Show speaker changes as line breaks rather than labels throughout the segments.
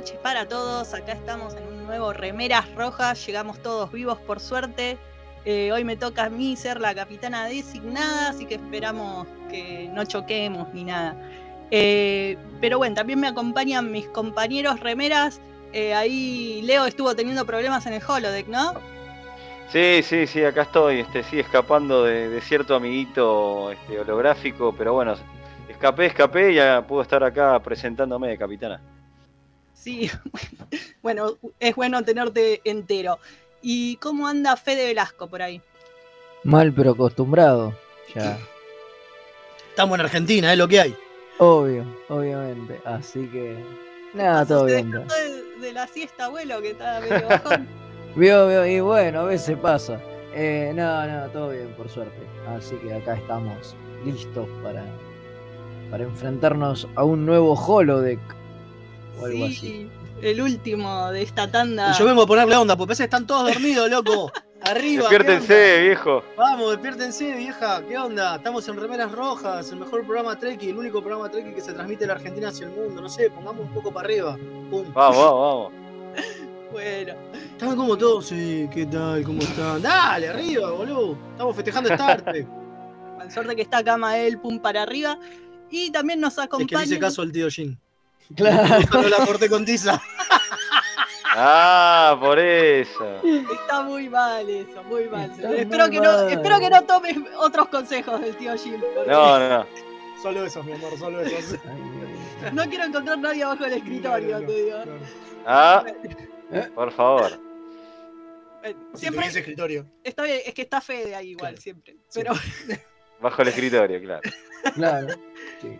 noches para todos. Acá estamos en un nuevo Remeras Rojas. Llegamos todos vivos por suerte. Eh, hoy me toca a mí ser la capitana designada, así que esperamos que no choquemos ni nada. Eh, pero bueno, también me acompañan mis compañeros remeras. Eh, ahí Leo estuvo teniendo problemas en el holodeck, ¿no?
Sí, sí, sí, acá estoy, este, sí, escapando de, cierto amiguito este, holográfico, pero bueno, escapé, escapé y ya puedo estar acá presentándome, capitana.
Sí, bueno, es bueno tenerte entero. ¿Y cómo anda Fede Velasco por ahí?
Mal pero acostumbrado, ya.
Estamos en Argentina, es lo que hay.
Obvio, obviamente. Así que. Nada, todo bien.
De, la siesta, abuelo, que está medio bajón.
vio, vio, y bueno, a veces pasa. Eh, no, no, todo bien, por suerte. Así que acá estamos listos para, para enfrentarnos a un nuevo holodeck o algo
sí,
así.
El último de esta tanda.
Y yo vengo a ponerle onda, porque parece que están todos dormidos, loco. Arriba.
Despiértense, viejo.
Vamos, despiértense, vieja. ¿Qué onda? Estamos en Remeras Rojas, el mejor programa Treki, el único programa Treki que se transmite de la Argentina hacia el mundo. No sé, pongamos un poco para arriba.
Vamos, vamos, vamos.
bueno.
Están como todos, sí, ¿qué tal? ¿Cómo están? Dale, arriba, boludo. Estamos festejando esta
Con suerte que está acá Mael, pum para arriba. Y también nos acompaña.
Es que dice caso el tío Jin.
Claro.
No la corté con tiza.
Ah, por eso.
Está muy mal eso, muy mal. espero, que No, espero que no tomes otros consejos del tío Jim.
No, no.
Solo esos, mi amor, solo esos.
no quiero encontrar nadie abajo del escritorio, te digo.
Ah, por favor.
Siempre
ese escritorio.
Está bien, es que está Fede ahí igual, siempre. Pero...
Bajo el escritorio, claro.
Claro.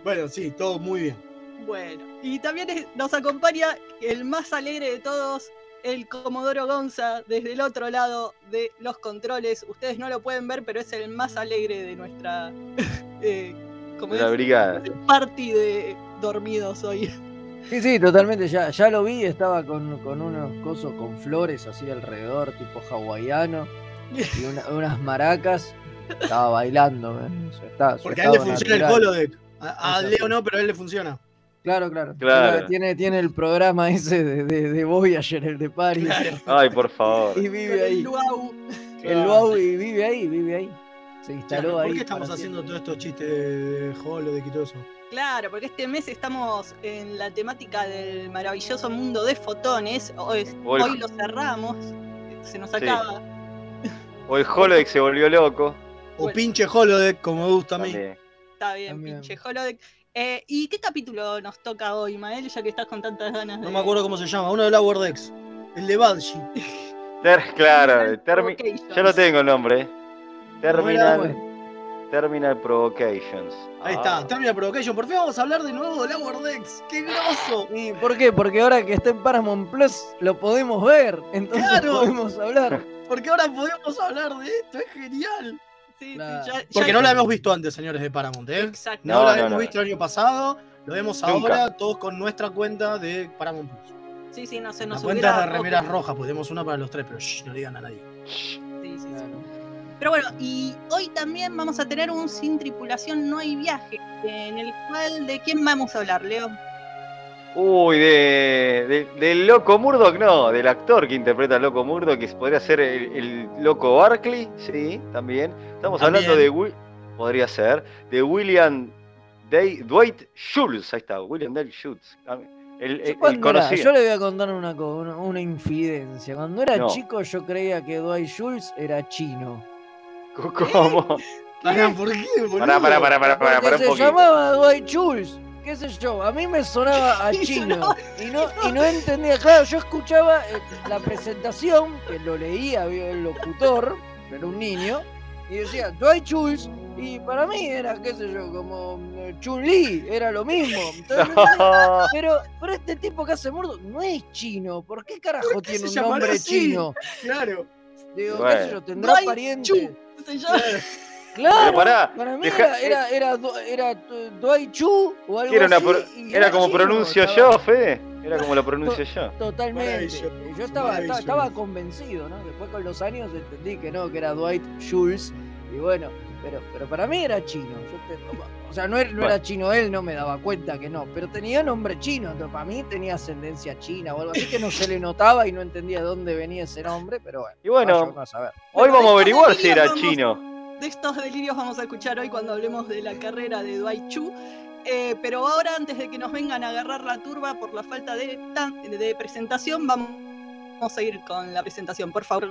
Bueno, sí, todo muy bien.
Bueno, y también nos acompaña el más alegre de todos, el Comodoro Gonza, desde el otro lado de los controles. Ustedes no lo pueden ver, pero es el más alegre de nuestra
eh, la brigada.
party de dormidos hoy.
Sí, sí, totalmente. Ya, ya lo vi, estaba con, unos cosos con flores así alrededor, tipo hawaiano, y unas maracas. Estaba bailando. ¿eh?
Porque a él le funciona el holodeck. a Leo no, pero a él le funciona.
Claro, claro. Tiene, tiene el programa ese de, de, de Voyager, el de Paris.
Ay, por favor.
Y vive ahí.
El Luau.
El Luau y vive ahí, vive ahí. Se instaló ahí.
¿Por qué estamos haciendo todos estos chistes de holodeck y todo eso?
Claro, porque este mes estamos en la temática del maravilloso mundo de fotones. Hoy, hoy lo cerramos, se nos acaba.
O el holodeck se volvió loco.
O pinche holodeck, como me gusta a mí.
Está bien, pinche holodeck. Eh, ¿Y qué capítulo nos toca hoy, Mael, ya que estás con tantas ganas?
No me acuerdo cómo se llama, uno de la Wordex. El de Badshi.
claro, ya lo tengo el nombre. Terminal, Terminal Provocations.
Ahí está, ah. Terminal Provocation. Por fin vamos a hablar de nuevo de la Wordex. ¡Qué groso!
¿Y por qué? Porque ahora que está en Paramount Plus lo podemos ver. Entonces podemos hablar.
Porque ahora podemos hablar de esto, es genial. Porque no la hemos visto antes, señores de Paramount. ¿eh? Exacto. No, la hemos visto el año pasado, lo vemos ahora, todos con nuestra cuenta de Paramount Plus.
Sí, sí, no se nos
La cuenta de remeras rojas, pues tenemos una para los tres, pero no le digan a nadie. Sí,
sí, sí. Pero bueno, y hoy también vamos a tener un Sin Tripulación No hay Viaje, en el cual, ¿de quién vamos a hablar, Leo?
Uy, de, del loco Murdoch, no, del actor que interpreta al loco Murdoch, que podría ser el, loco Barkley, sí, también. Estamos hablando de, podría ser, de William Day, Dwight Schultz, ahí está, William Day Schultz.
El, yo le voy a contar una, una, una infidencia. Cuando era chico yo creía que Dwight Schultz era chino.
¿Cómo?
¿por qué?
Pará, pará, pará, pará, pará,
pará, un
poquito.
Se llamaba Dwight Schultz qué sé yo, a mí me sonaba a chino y no, y no entendía, claro, yo escuchaba eh, la presentación, que lo leía el locutor, era un niño, y decía, Dwight Schultz, y para mí era, qué sé yo, como eh, Chun-Li, era lo mismo. pero, pero este tipo que hace murdo no es chino, ¿por qué carajo tiene un nombre chino?
Claro.
Digo, qué sé yo, tendrá pariente. Claro,
para
mí era, era, era, Dwight Chu o algo
era
así.
Era como pronuncio yo, Fede. Era como lo pronuncio yo.
Totalmente. Yo estaba, estaba, convencido, ¿no? Después con los años entendí que no, que era Dwight Schultz. Y bueno, pero, pero para mí era chino. o sea, no, era, chino él, no me daba cuenta que no, pero tenía nombre chino, entonces para mí tenía ascendencia china o algo así que no se le notaba y no entendía de dónde venía ese nombre, pero bueno.
Y bueno, hoy vamos a averiguar si era chino.
De estos delirios vamos a escuchar hoy cuando hablemos de la carrera de Dwight Chu. Eh, pero ahora, antes de que nos vengan a agarrar la turba por la falta de, presentación, vamos a ir con la presentación. Por favor,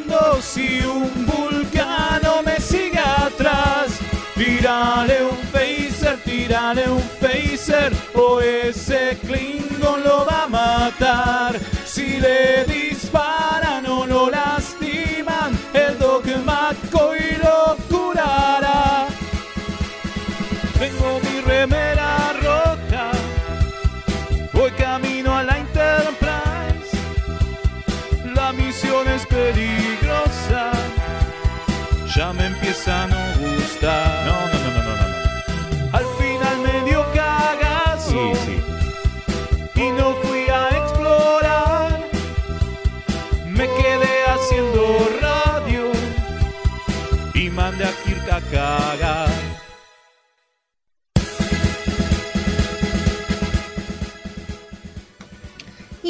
y un vulcano me sigue atrás. Tírale un phaser, tírale un phaser, o ese Klingon lo va a matar. Si le disparan o lo lastiman, el dogma y lo curará. Tengo mi remera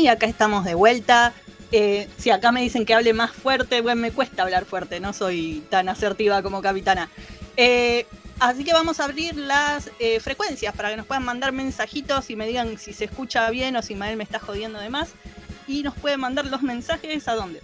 Y
acá estamos de vuelta eh, si acá me dicen que hable más fuerte, bueno, me cuesta hablar fuerte, no soy tan asertiva como capitana. Eh, así que vamos a abrir las eh, frecuencias para que nos puedan mandar mensajitos y me digan si se escucha bien o si Mael me está jodiendo de más. Y nos pueden mandar los mensajes a dónde.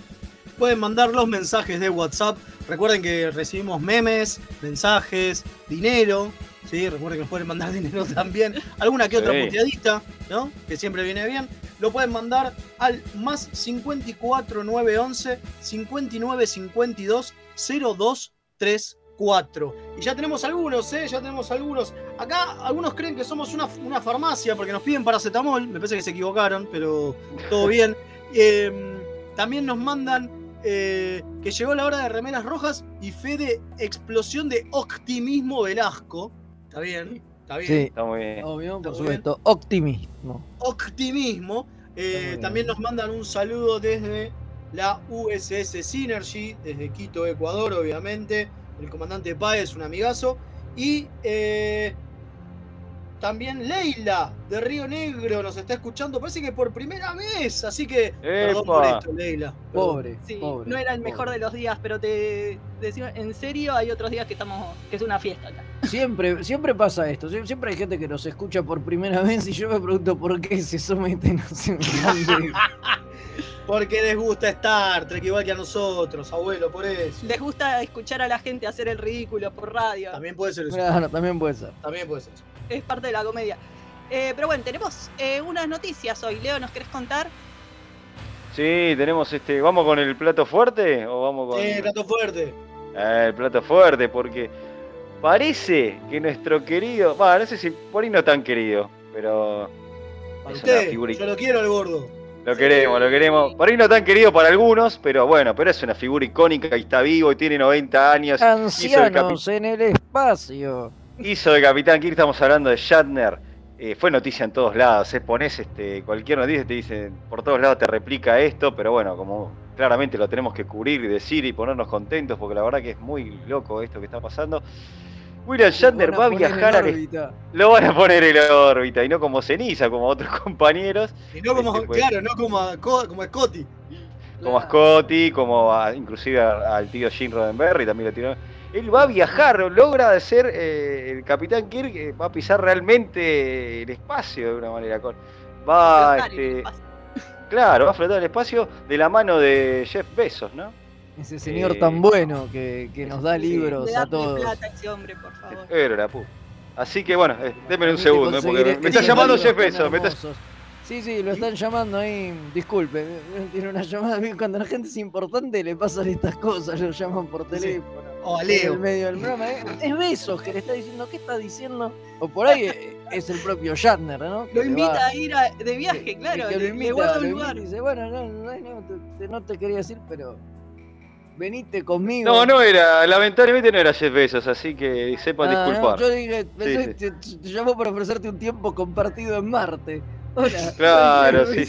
Pueden mandar los mensajes de WhatsApp. Recuerden que recibimos memes, mensajes, dinero. ¿sí? Recuerden que nos pueden mandar dinero también. Alguna que otra puteadita, ¿no? Que siempre viene bien lo pueden mandar al más 54 911 59 52 0234. Y ya tenemos algunos, ¿eh? Ya tenemos algunos. Acá algunos creen que somos una, farmacia porque nos piden paracetamol. Me parece que se equivocaron, pero todo bien. Em, también nos mandan eh, que llegó la hora de remeras rojas y fe de explosión de optimismo Velasco. ¿Está bien? Está bien.
Sí, está muy bien. Obvio, por supuesto. Optimismo.
Optimismo. Eh, también nos mandan un saludo desde la USS Synergy, desde Quito, Ecuador, obviamente. El comandante Páez, un amigazo. Y eh, también Leila, de Río Negro, nos está escuchando. Parece que por primera vez. Así que, perdón por esto, Leila.
Pobre,
No era el mejor de los días, pero te decimos, en serio, hay otros días que estamos, que es una fiesta acá.
Siempre, siempre pasa esto. Siempre hay gente que nos escucha por primera vez y yo me pregunto por qué se someten a
Porque les gusta Star Trek igual que a nosotros, abuelo, por eso.
Les gusta escuchar a la gente hacer el ridículo por radio.
También puede ser eso.
Claro, también puede ser.
También puede ser
Es parte de la comedia. Eh, pero bueno, tenemos eh, unas noticias hoy. Leo, ¿nos querés contar?
Sí, tenemos este. ¿Vamos con el plato fuerte o vamos con.?
Sí, el plato fuerte.
Eh, el plato fuerte, porque parece que nuestro querido. Bueno, no sé si por ahí no tan querido, pero.
usted, yo lo quiero al gordo.
Lo queremos, lo queremos. Por ahí no tan querido para algunos, pero bueno, pero es una figura icónica y está vivo y tiene 90 años.
Ancianos en el espacio.
Hizo de Capitán Kirk, estamos hablando de Shatner. Eh, fue noticia en todos lados. ¿eh? Pones este, cualquier noticia te dicen, por todos lados te replica esto, pero bueno, como claramente lo tenemos que cubrir y decir y ponernos contentos, porque la verdad que es muy loco esto que está pasando. William Shatner va a viajar a Lo van a poner en la órbita y no como ceniza, como otros compañeros.
Y no como, este, pues, claro, no como, como Scotty.
Como a Scotty, como inclusive al tío Gene Roddenberry también lo tiró. Él va a viajar, logra ser eh, el Capitán Kirk, va a pisar realmente el espacio de una manera. Va, este, claro, va a flotar el espacio de la mano de Jeff Bezos, ¿no?
Ese señor tan eh, bueno que, nos da libros a todos.
Plata ese hombre, por favor.
Pero la Así que bueno, eh, déme un segundo, porque me está llamando Jeff Bezos.
Sí, sí, lo están llamando ahí. Disculpe, tiene una llamada. Cuando la gente es importante le pasan estas cosas, lo llaman por teléfono.
O a Leo.
En medio del programa. ¿eh? Es Besos que le está diciendo, ¿qué está diciendo? O por ahí es el propio Shatner, ¿no?
lo invita a ir de viaje, claro. Que lo invita,
le, lugar. dice, bueno, no, no, no, no te quería decir, pero venite conmigo.
No, no era, lamentablemente no era Jeff Bezos, así que sepa ah, disculpar.
yo dije, Te, te, llamo para ofrecerte un tiempo compartido en Marte. Hola.
Claro, sí.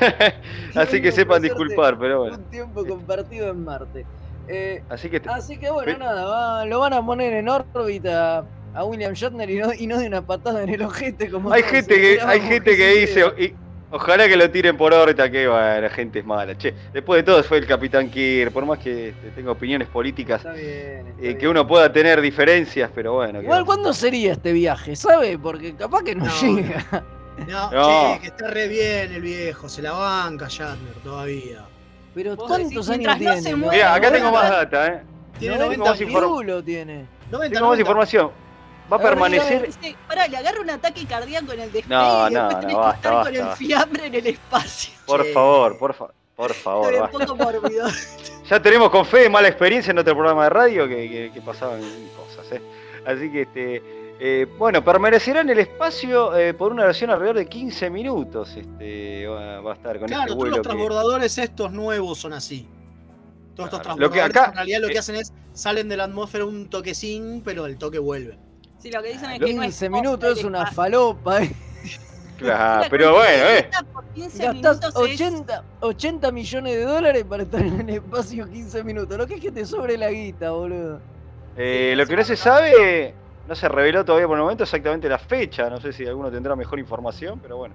Así que sepan disculpar, pero bueno.
Un tiempo compartido en Marte.
Eh, así, que
así que bueno, nada, lo van a poner en órbita a William Shatner y no, y no de una patada en el ojete como
hay gente que hay gente que dice ojalá que lo tiren por órbita que bueno gente es mala. Che después de todo fue el Capitán Kirk por más que este, tenga opiniones políticas eh, que uno pueda tener diferencias pero bueno
igual cuándo sería este viaje sabe porque capaz que no. llega.
No, Che, que está re bien el viejo, se la banca Shatner todavía.
Pero ¿cuántos años tiene?
Mira, acá tengo más data,
¿eh? Tiene 90 más tiene.
tengo más información. Va a permanecer.
Pará, le agarra un ataque cardíaco en el despegue no, y después no, tenés no, que estar con el fiambre en el espacio.
Por favor, por favor. Por favor, ya tenemos con fe mala experiencia en otro programa de radio que, que, que pasaban cosas. ¿eh? Así que este, eh, bueno, permanecerá en el espacio eh, por una versión alrededor de 15 minutos. Este, va, a estar con
claro,
este
vuelo. Todos los transbordadores estos nuevos son así. Todos estos transbordadores en realidad lo que hacen es salen de la atmósfera un toquecín, pero el toque vuelve.
Sí, lo que dicen es
que 15 minutos es una falopa. Eh.
Claro, pero bueno, eh.
Gastás 80, 80 millones de dólares para estar en el espacio 15 minutos. Lo que es que te sobre la guita, boludo.
lo que no se sabe no se reveló todavía por el momento exactamente la fecha, no sé si alguno tendrá mejor información, pero bueno.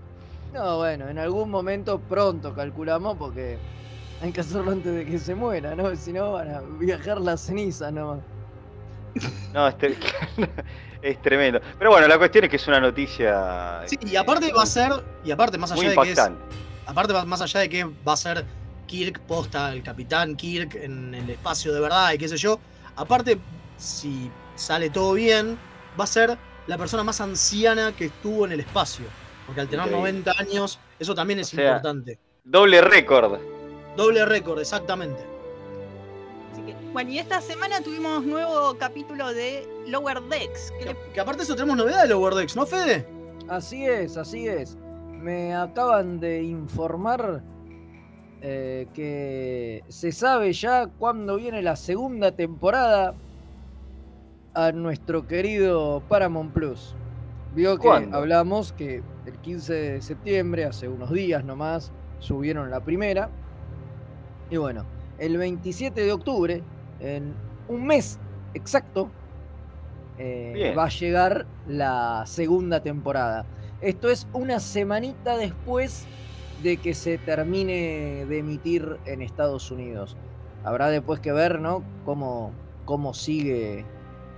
No, bueno, en algún momento pronto calculamos porque hay que hacerlo antes de que se muera, ¿no? Si no van a viajar las cenizas nomás.
No, es, tremendo. Pero bueno, la cuestión es que es una noticia.
Sí, y aparte va a ser, y aparte más allá de que es, aparte más allá de que va a ser Kirk posta, el capitán Kirk en el espacio de verdad y qué sé yo, aparte si sale todo bien, va a ser la persona más anciana que estuvo en el espacio. Porque al tener 90 años, eso también es importante.
Doble récord.
Doble récord, exactamente.
bueno, y esta semana tuvimos nuevo capítulo de Lower Decks.
Que, aparte de eso tenemos novedad de Lower Decks, ¿no, Fede?
Así es, así es. Me acaban de informar eh, que se sabe ya cuándo viene la segunda temporada a nuestro querido Paramount Plus. Vio que hablamos que el 15 de septiembre, hace unos días nomás, subieron la primera. Y bueno, el 27 de octubre, en un mes exacto, eh, va a llegar la segunda temporada. Esto es una semanita después de que se termine de emitir en Estados Unidos. Habrá después que ver, ¿no? Cómo, cómo sigue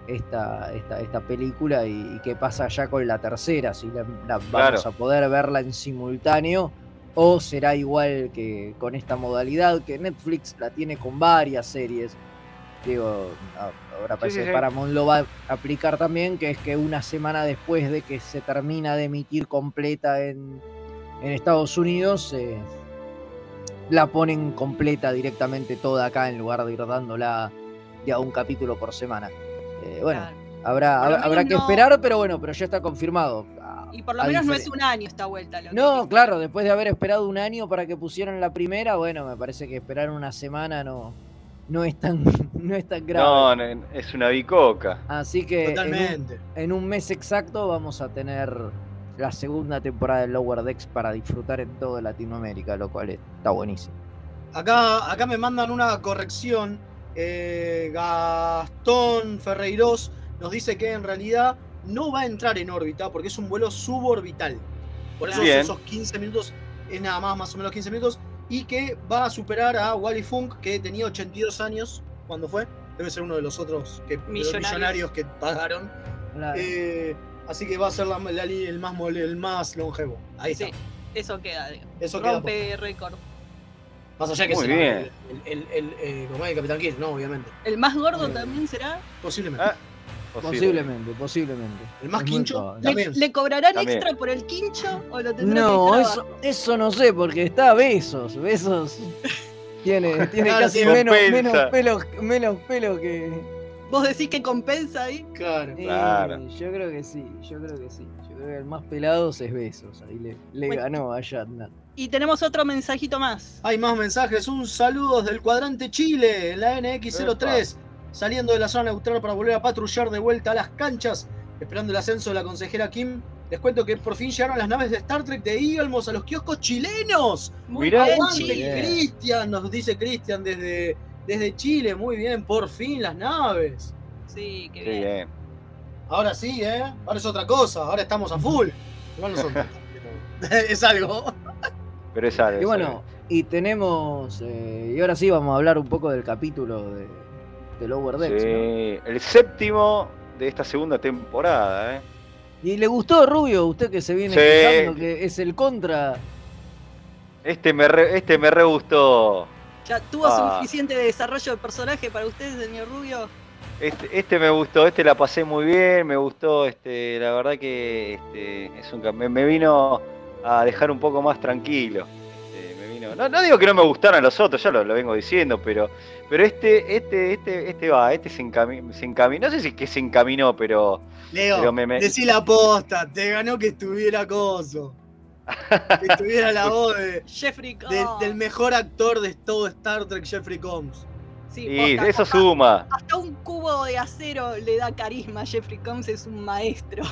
esta, esta, esta película y, qué pasa ya con la tercera, si la, vamos a poder verla en simultáneo o será igual que con esta modalidad que Netflix la tiene con varias series. Digo, ahora parece que Paramount lo va a aplicar también, que es que una semana después de que se termina de emitir completa en, en Estados Unidos, eh, la ponen completa directamente toda acá en lugar de ir dándola de a un capítulo por semana. Eh, bueno, habrá, habrá, que esperar, pero bueno, pero ya está confirmado.
Y por lo menos no es un año esta vuelta.
no, claro, después de haber esperado un año para que pusieran la primera, bueno, me parece que esperar una semana no, no es tan, no es tan grave.
No, es una bicoca.
Así que En, un, mes exacto vamos a tener la segunda temporada de Lower Decks para disfrutar en toda Latinoamérica, lo cual está buenísimo.
Acá, acá me mandan una corrección eh, Gastón Ferreiros nos dice que en realidad no va a entrar en órbita porque es un vuelo suborbital. Por eso esos 15 minutos es nada más, más o menos 15 minutos. Y que va a superar a Wally Funk, que tenía 82 años cuando fue. debe ser uno de los otros que, millonarios. que pagaron. Eh, así que va a ser la, el, más, el más longevo. Ahí sí, está.
Eso queda, Eso Rompe récord.
Más allá que
Muy
bien. el, el, el, eh, como el Capitán Kirk, no, obviamente.
¿El más gordo eh, también será?
Posiblemente.
Ah, posiblemente, posiblemente.
¿El más quincho?
¿Le, ¿Le, cobrarán extra por el quincho o lo tendrán
No, eso, eso no sé, porque está Besos. Besos tiene, tiene casi menos, menos, pelo, menos pelo que.
¿Vos decís que compensa ahí?
Claro.
claro. Yo creo que sí, yo creo que sí. Yo creo que el más pelado es Besos. Ahí le, le ganó a Yatna.
Y tenemos otro mensajito más.
Hay más mensajes. Un saludo del cuadrante Chile, la NX03, saliendo de la zona neutral para volver a patrullar de vuelta a las canchas, esperando el ascenso de la consejera Kim. Les cuento que por fin llegaron las naves de Star Trek de Eagles a los kioscos chilenos.
Muy bien,
Cristian, nos dice Cristian desde, desde Chile. Muy bien, por fin las naves.
Sí, qué bien.
Ahora sí, ¿eh? Ahora es otra cosa. Ahora estamos a full. Igual no son es algo.
Pero es algo.
Y bueno, y tenemos. Eh, y ahora sí vamos a hablar un poco del capítulo de, de Lower Decks. Sí,
el séptimo de esta segunda temporada, ¿eh?
¿Y le gustó Rubio, usted que se viene sí. que es el contra?
Este me re, este me re gustó.
¿Ya tuvo ah. suficiente desarrollo de personaje para usted, señor Rubio?
Este, este me gustó, este la pasé muy bien, me gustó, este, la verdad que este, es un, me, me vino a dejar un poco más tranquilo. Este, me vino, no, digo que no me gustaran los otros, ya lo, vengo diciendo, pero, pero este, este, este, este va, este se encaminó, se encaminó, no sé si es que se encaminó, pero.
Leo, me, decí la posta, te ganó que estuviera Coso. que estuviera la voz de,
Jeffrey
del mejor actor de todo Star Trek, Jeffrey Combs.
Sí, eso suma.
Hasta un cubo de acero le da carisma. Jeffrey Combs es un maestro.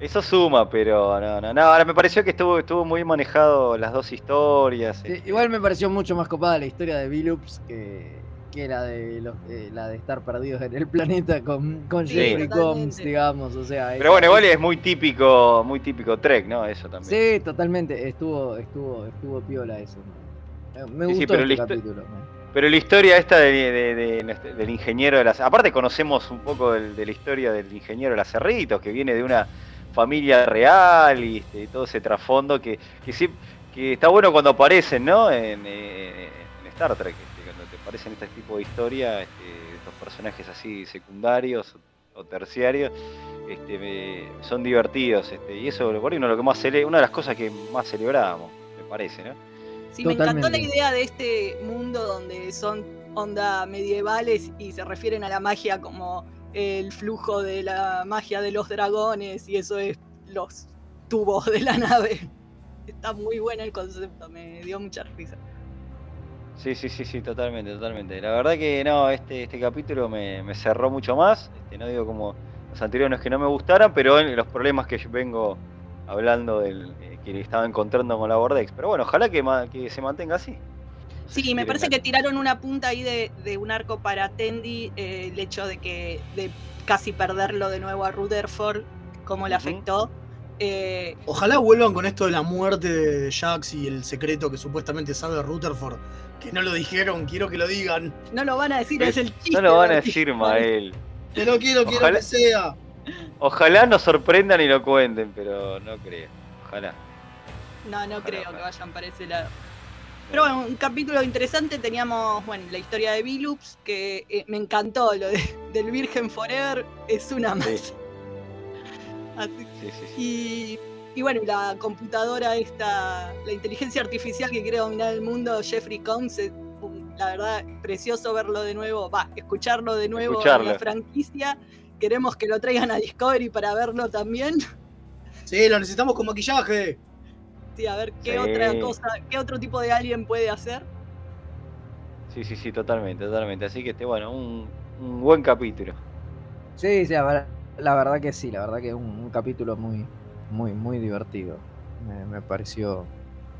Eso suma, pero no, no, no. Ahora me pareció que estuvo, estuvo muy manejado las dos historias.
Este. igual me pareció mucho más copada la historia de Billups que, que la de los, la de estar perdidos en el planeta con, con Jeffrey Combs, digamos. O sea,
pero bueno, igual es muy típico, muy típico Trek, ¿no? Eso también.
Sí, totalmente. Estuvo, estuvo, estuvo piola eso. Me gustó el este capítulo.
Pero la historia esta de, del ingeniero de las... Aparte conocemos un poco de la historia del ingeniero de las Cerritos, que viene de una familia real y, este, todo ese trasfondo que, que, sí, que está bueno cuando aparecen, ¿no? En, eh, Star Trek, este, cuando te aparecen este tipo de historia, este, estos personajes así secundarios o terciarios, este, son divertidos. Este, y eso, por ahí, uno, lo que más una de las cosas que más celebrábamos, me parece, ¿no?
Sí, me encantó la idea de este mundo donde son onda medievales y se refieren a la magia como el flujo de la magia de los dragones y eso es los tubos de la nave. Está muy bueno el concepto, me dio mucha risa.
Sí, sí, sí, sí, totalmente, totalmente. La verdad que no, este, este capítulo me, cerró mucho más. Este, no digo como los anteriores que no me gustaran, pero los problemas que vengo hablando del eh, que estaba encontrando con la Bordex. Pero bueno, ojalá que se mantenga así.
Sí, me parece que tiraron una punta ahí de, un arco para Tendi, eh, el hecho de que de casi perderlo de nuevo a Rutherford, cómo le afectó.
Eh, Ojalá vuelvan con esto de la muerte de Jax y el secreto que supuestamente sabe Rutherford. Que no lo dijeron, quiero que lo digan.
No lo van a decir, es, el chiste.
No lo van a decir, Mael.
Que no quiero, quiero que sea.
Ojalá nos sorprendan y lo cuenten, pero no creo. Ojalá.
No, no creo que vayan para ese lado. Pero bueno, un capítulo interesante. Teníamos, bueno, la historia de Billups, que eh, me encantó. Lo del Virgen Forever es una más. y, y, bueno, la computadora esta, la inteligencia artificial que quiere dominar el mundo, Jeffrey Combs, la verdad, precioso verlo de nuevo, va, escucharlo de nuevo en la franquicia. Queremos que lo traigan a Discovery para verlo también.
Sí, lo necesitamos con maquillaje
a ver qué otra cosa, qué otro tipo de alien puede hacer.
Sí, sí, sí, totalmente, totalmente. Así que este, bueno, un, buen capítulo.
Sí, sí, la verdad que sí, la verdad que es un, capítulo muy, muy, muy divertido. Me, pareció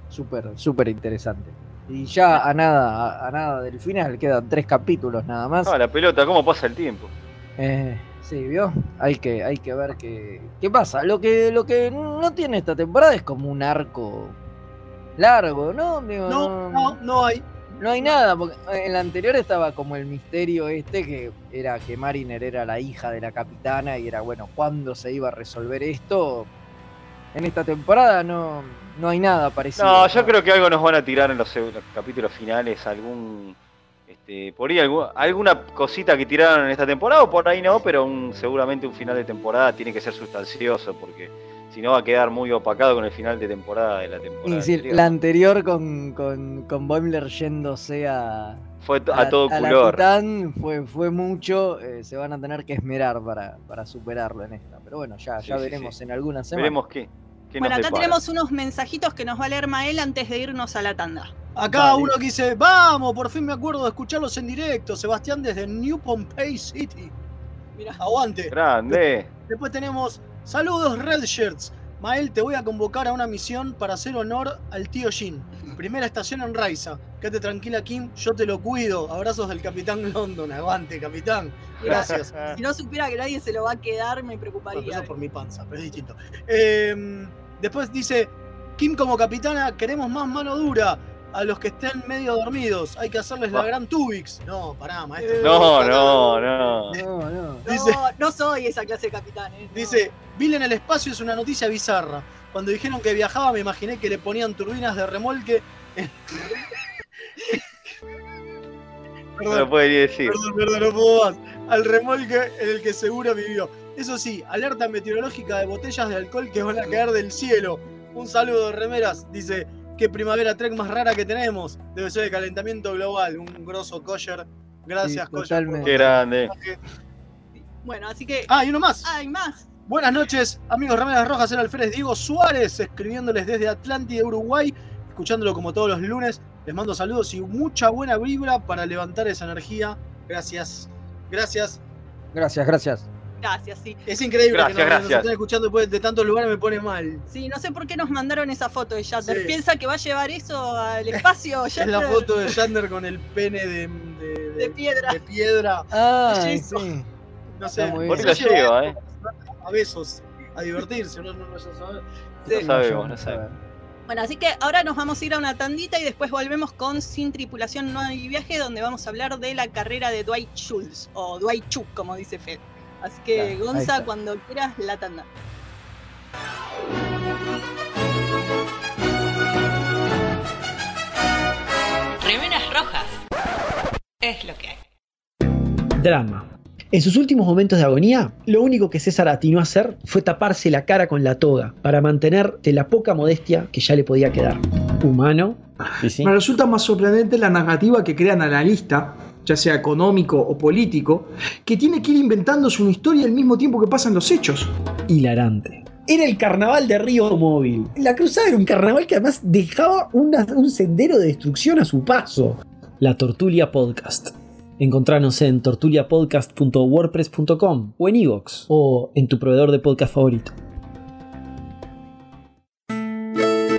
súper, súper interesante. Y ya a nada, a, nada del final, quedan tres capítulos nada más.
Ah, la pelota, ¿cómo pasa el tiempo?
Eh, Sí, ¿vio? Hay que, hay que ver qué, qué pasa. Lo que, lo que no tiene esta temporada es como un arco largo, ¿no?
no, no, no hay.
no hay nada, porque en la anterior estaba como el misterio este, que era que Mariner era la hija de la capitana y era, bueno, ¿cuándo se iba a resolver esto? En esta temporada no, no hay nada parecido.
No, yo creo que algo nos van a tirar en los, capítulos finales, algún... Este, por ahí alguna cosita que tiraron en esta temporada o por ahí no, pero seguramente un final de temporada tiene que ser sustancioso porque si no va a quedar muy opacado con el final de temporada de la temporada.
la anterior con, con, con Boimler yéndose a.
Fue a, todo color.
fue, fue mucho, eh, se van a tener que esmerar para, para superarlo en esta. Pero bueno, ya, ya veremos en algunas semanas.
Veremos qué.
bueno, acá tenemos unos mensajitos que nos va a leer Mael antes de irnos a la tanda.
Acá uno que dice, vamos, por fin me acuerdo de escucharlos en directo. Sebastián desde New Pompey City. Mira, aguante.
Grande.
Después tenemos Saludos Red Shirts. Mael, te voy a convocar a una misión para hacer honor al tío Jin. Primera estación en Raiza. Quédate tranquila, Kim, yo te lo cuido. Abrazos del Capitán London. Aguante, Capitán. Gracias.
si no supiera que nadie se lo va a quedar, me preocuparía.
eso por mi panza, pero es distinto. Em, después dice, Kim como capitana, queremos más mano dura a los que estén medio dormidos. Hay que hacerles la gran Tubix. No, pará, maestro.
No, no, no.
No, no. Dice, no, soy esa clase de capitán. Eh,
dice, Bill en el espacio es una noticia bizarra. Cuando dijeron que viajaba me imaginé que le ponían turbinas de remolque.
perdón, no lo puede decir.
Perdón, perdón, no puedo más. Al remolque en el que seguro vivió. Eso sí, alerta meteorológica de botellas de alcohol que van a caer del cielo. Un saludo de remeras, dice qué primavera trek más rara que tenemos. Debe ser el calentamiento global. Un grosso kosher. Gracias,
sí, Qué grande.
Bueno, así que.
Ah, y uno más.
Ah, hay más.
Buenas noches, amigos Rameras Rojas, el alférez Diego Suárez, escribiéndoles desde Atlántida, Uruguay, escuchándolo como todos los lunes. Les mando saludos y mucha buena vibra para levantar esa energía. Gracias. Gracias.
Gracias, gracias.
Gracias, sí.
Es increíble que nos, estén escuchando después de tantos lugares, me pone mal.
Sí, no sé por qué nos mandaron esa foto de Shatner. ¿Piensa que va a llevar eso al espacio?
es la foto de Shatner con el pene de,
de, piedra.
De piedra.
Ah, sí.
No sé.
Por la lleva, ¿eh?
A besos, a divertirse, no, no, no,
no, no sabemos, no sabemos.
Bueno, así que ahora nos vamos a ir a una tandita y después volvemos con Sin Tripulación No hay Viaje, donde vamos a hablar de la carrera de Dwight Schultz, o Dwight Chuck, como dice Fed. Así que, Gonza, cuando quieras, la tanda. Remeras rojas. Es lo que hay.
Drama. En sus últimos momentos de agonía, lo único que César atinó a hacer fue taparse la cara con la toga para mantener de la poca modestia que ya le podía quedar. Humano.
Me resulta más sorprendente la narrativa que crean a la lista ya sea económico o político, que tiene que ir inventándose una historia al mismo tiempo que pasan los hechos.
Hilarante. Era el carnaval de Río Móvil. La cruzada era un carnaval que además dejaba un sendero de destrucción a su paso. La Tortulia Podcast. Encontranos en tortuliapodcast.wordpress.com o en iVoox o en tu proveedor de podcast favorito.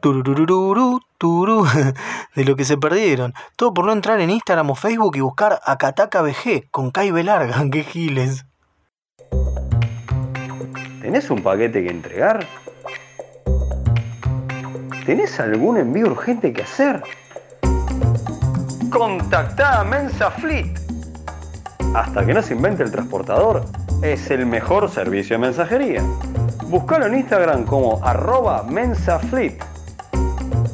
tururururu. De lo que se perdieron. Todo por no entrar en Instagram o Facebook y buscar Akataka BG con Kai larga. ¡Qué giles!
¿Tenés un paquete que entregar? ¿Tenés algún envío urgente que hacer? Contactá a Mensa Fleet. Hasta que no se invente el transportador, es el mejor servicio de mensajería. Búscalo en Instagram como arroba mensafleet.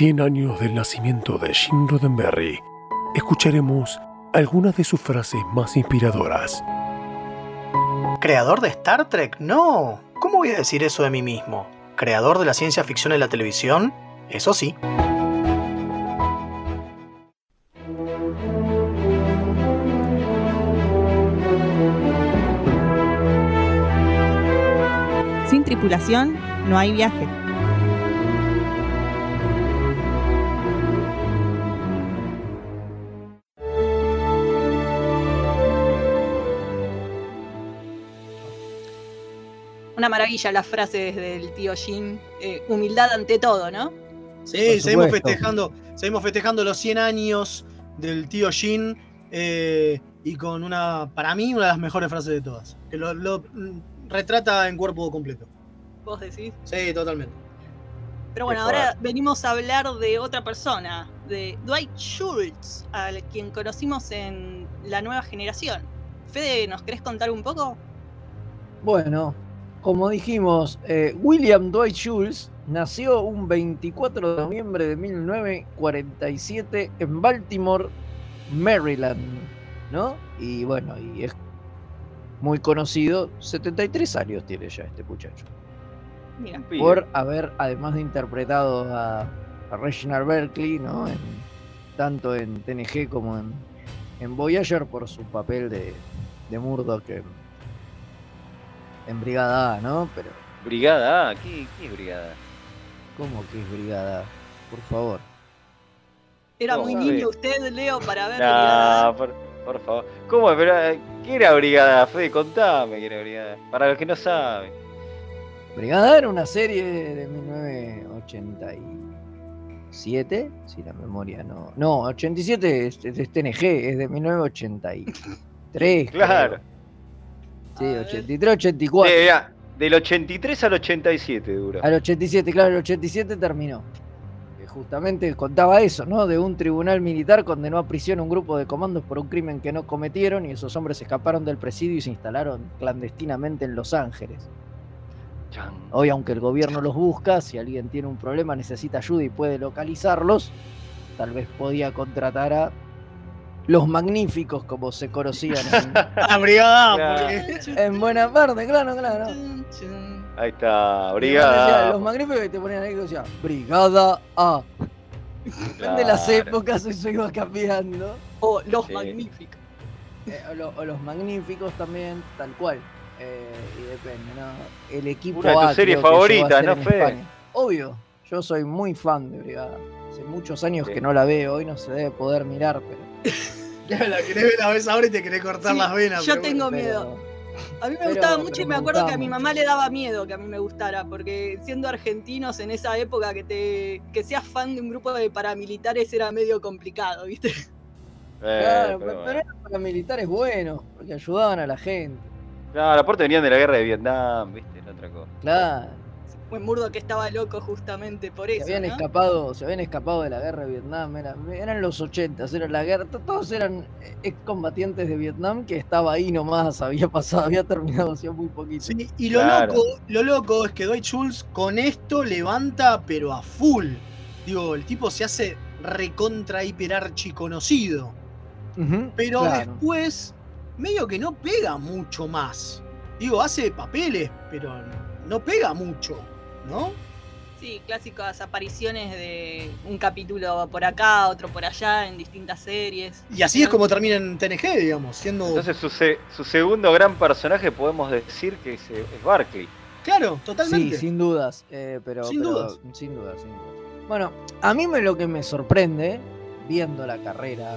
100 años del nacimiento de Jim Roddenberry, escucharemos algunas de sus frases más inspiradoras.
¿Creador de Star Trek? No. ¿Cómo voy a decir eso de mí mismo? ¿Creador de la ciencia ficción en la televisión? Eso sí.
Sin tripulación no hay viaje. Una maravilla las frases del tío Jin. Eh, humildad ante todo, ¿no?
Sí, seguimos festejando, seguimos festejando los 100 años del tío Jin eh, y con una, para mí, una de las mejores frases de todas. Que lo, mm, retrata en cuerpo completo.
¿Vos decís?
Sí, totalmente.
Pero bueno, ahora venimos a hablar de otra persona, de Dwight Schultz, al quien conocimos en la nueva generación. Fede, ¿nos querés contar un poco?
Bueno, como dijimos, eh, William Dwight Schultz nació un 24 de noviembre de 1947 en Baltimore, Maryland, ¿no? Y bueno, y es muy conocido, 73 años tiene ya este muchacho. Mira. Por haber, además de interpretado a, Reginald Berkeley, ¿no? tanto en TNG como en, en Voyager, por su papel de, de Murdoch en, en Brigada A, ¿no? Pero.
¿Brigada A? ¿Qué, es Brigada
¿Cómo que es Brigada A? Por favor.
Era muy niño usted, Leo, para ver
Brigada por, por, favor. ¿Cómo? Pero, eh, ¿Qué era Brigada Fede, contame qué era Brigada Para los que no saben.
Brigada era una serie de 1987, si la memoria no. No, 87 es, es, TNG, es de 1983.
claro.
Sí, 83, 84.
del 83 al 87 dura.
Al 87, claro, el 87 terminó. Justamente contaba eso, ¿no? De un tribunal militar condenó a prisión a un grupo de comandos por un crimen que no cometieron y esos hombres escaparon del presidio y se instalaron clandestinamente en Los Ángeles. Hoy, aunque el gobierno los busca, si alguien tiene un problema, necesita ayuda y puede localizarlos, tal vez podía contratar a los magníficos, como se conocían. En,
la brigada
En buena parte, claro, claro.
Ahí está, brigada.
los magníficos que te ponían ahí que decían, brigada A. De las épocas eso iba cambiando.
O los magníficos.
Eh, o, los magníficos también, tal cual. Eh, y depende, ¿no? El equipo
Una de tus series favoritas, ¿no, Fe?
Obvio, yo soy muy fan de Brigada. Hace muchos años que no la veo, hoy no se debe poder mirar, pero.
la querés ver la vez ahora y te querés cortar las venas.
Yo tengo miedo. A mí me gustaba mucho y me acuerdo que a mi mamá le daba miedo que a mí me gustara, porque siendo argentinos en esa época que te que seas fan de un grupo de paramilitares era medio complicado, ¿viste?
Eh, claro, pero, eran paramilitares buenos, porque ayudaban a la gente.
Claro, aparte venían de la guerra de Vietnam, ¿viste? otra cosa.
Claro
buen Murdo que estaba loco justamente por eso.
Se habían escapado, se habían escapado de la guerra de Vietnam, eran, los 80, era la guerra, todos eran excombatientes de Vietnam que estaba ahí nomás, había pasado, había terminado hacía muy poquito.
y lo loco, lo loco es que Dwight Schultz con esto levanta pero a full. Digo, el tipo se hace recontra hiperarchi conocido. pero después medio que no pega mucho más. Digo, hace papeles, pero no pega mucho. ¿No?
Sí, clásicas apariciones de un capítulo por acá, otro por allá, en distintas series.
Y así es como termina en TNG, digamos, siendo...
Entonces su, segundo gran personaje podemos decir que es, Barkley.
Claro, totalmente.
Sí, sin dudas, eh, pero, sin, dudas. sin dudas. Sin dudas, Bueno, a mí me, lo que me sorprende, viendo la carrera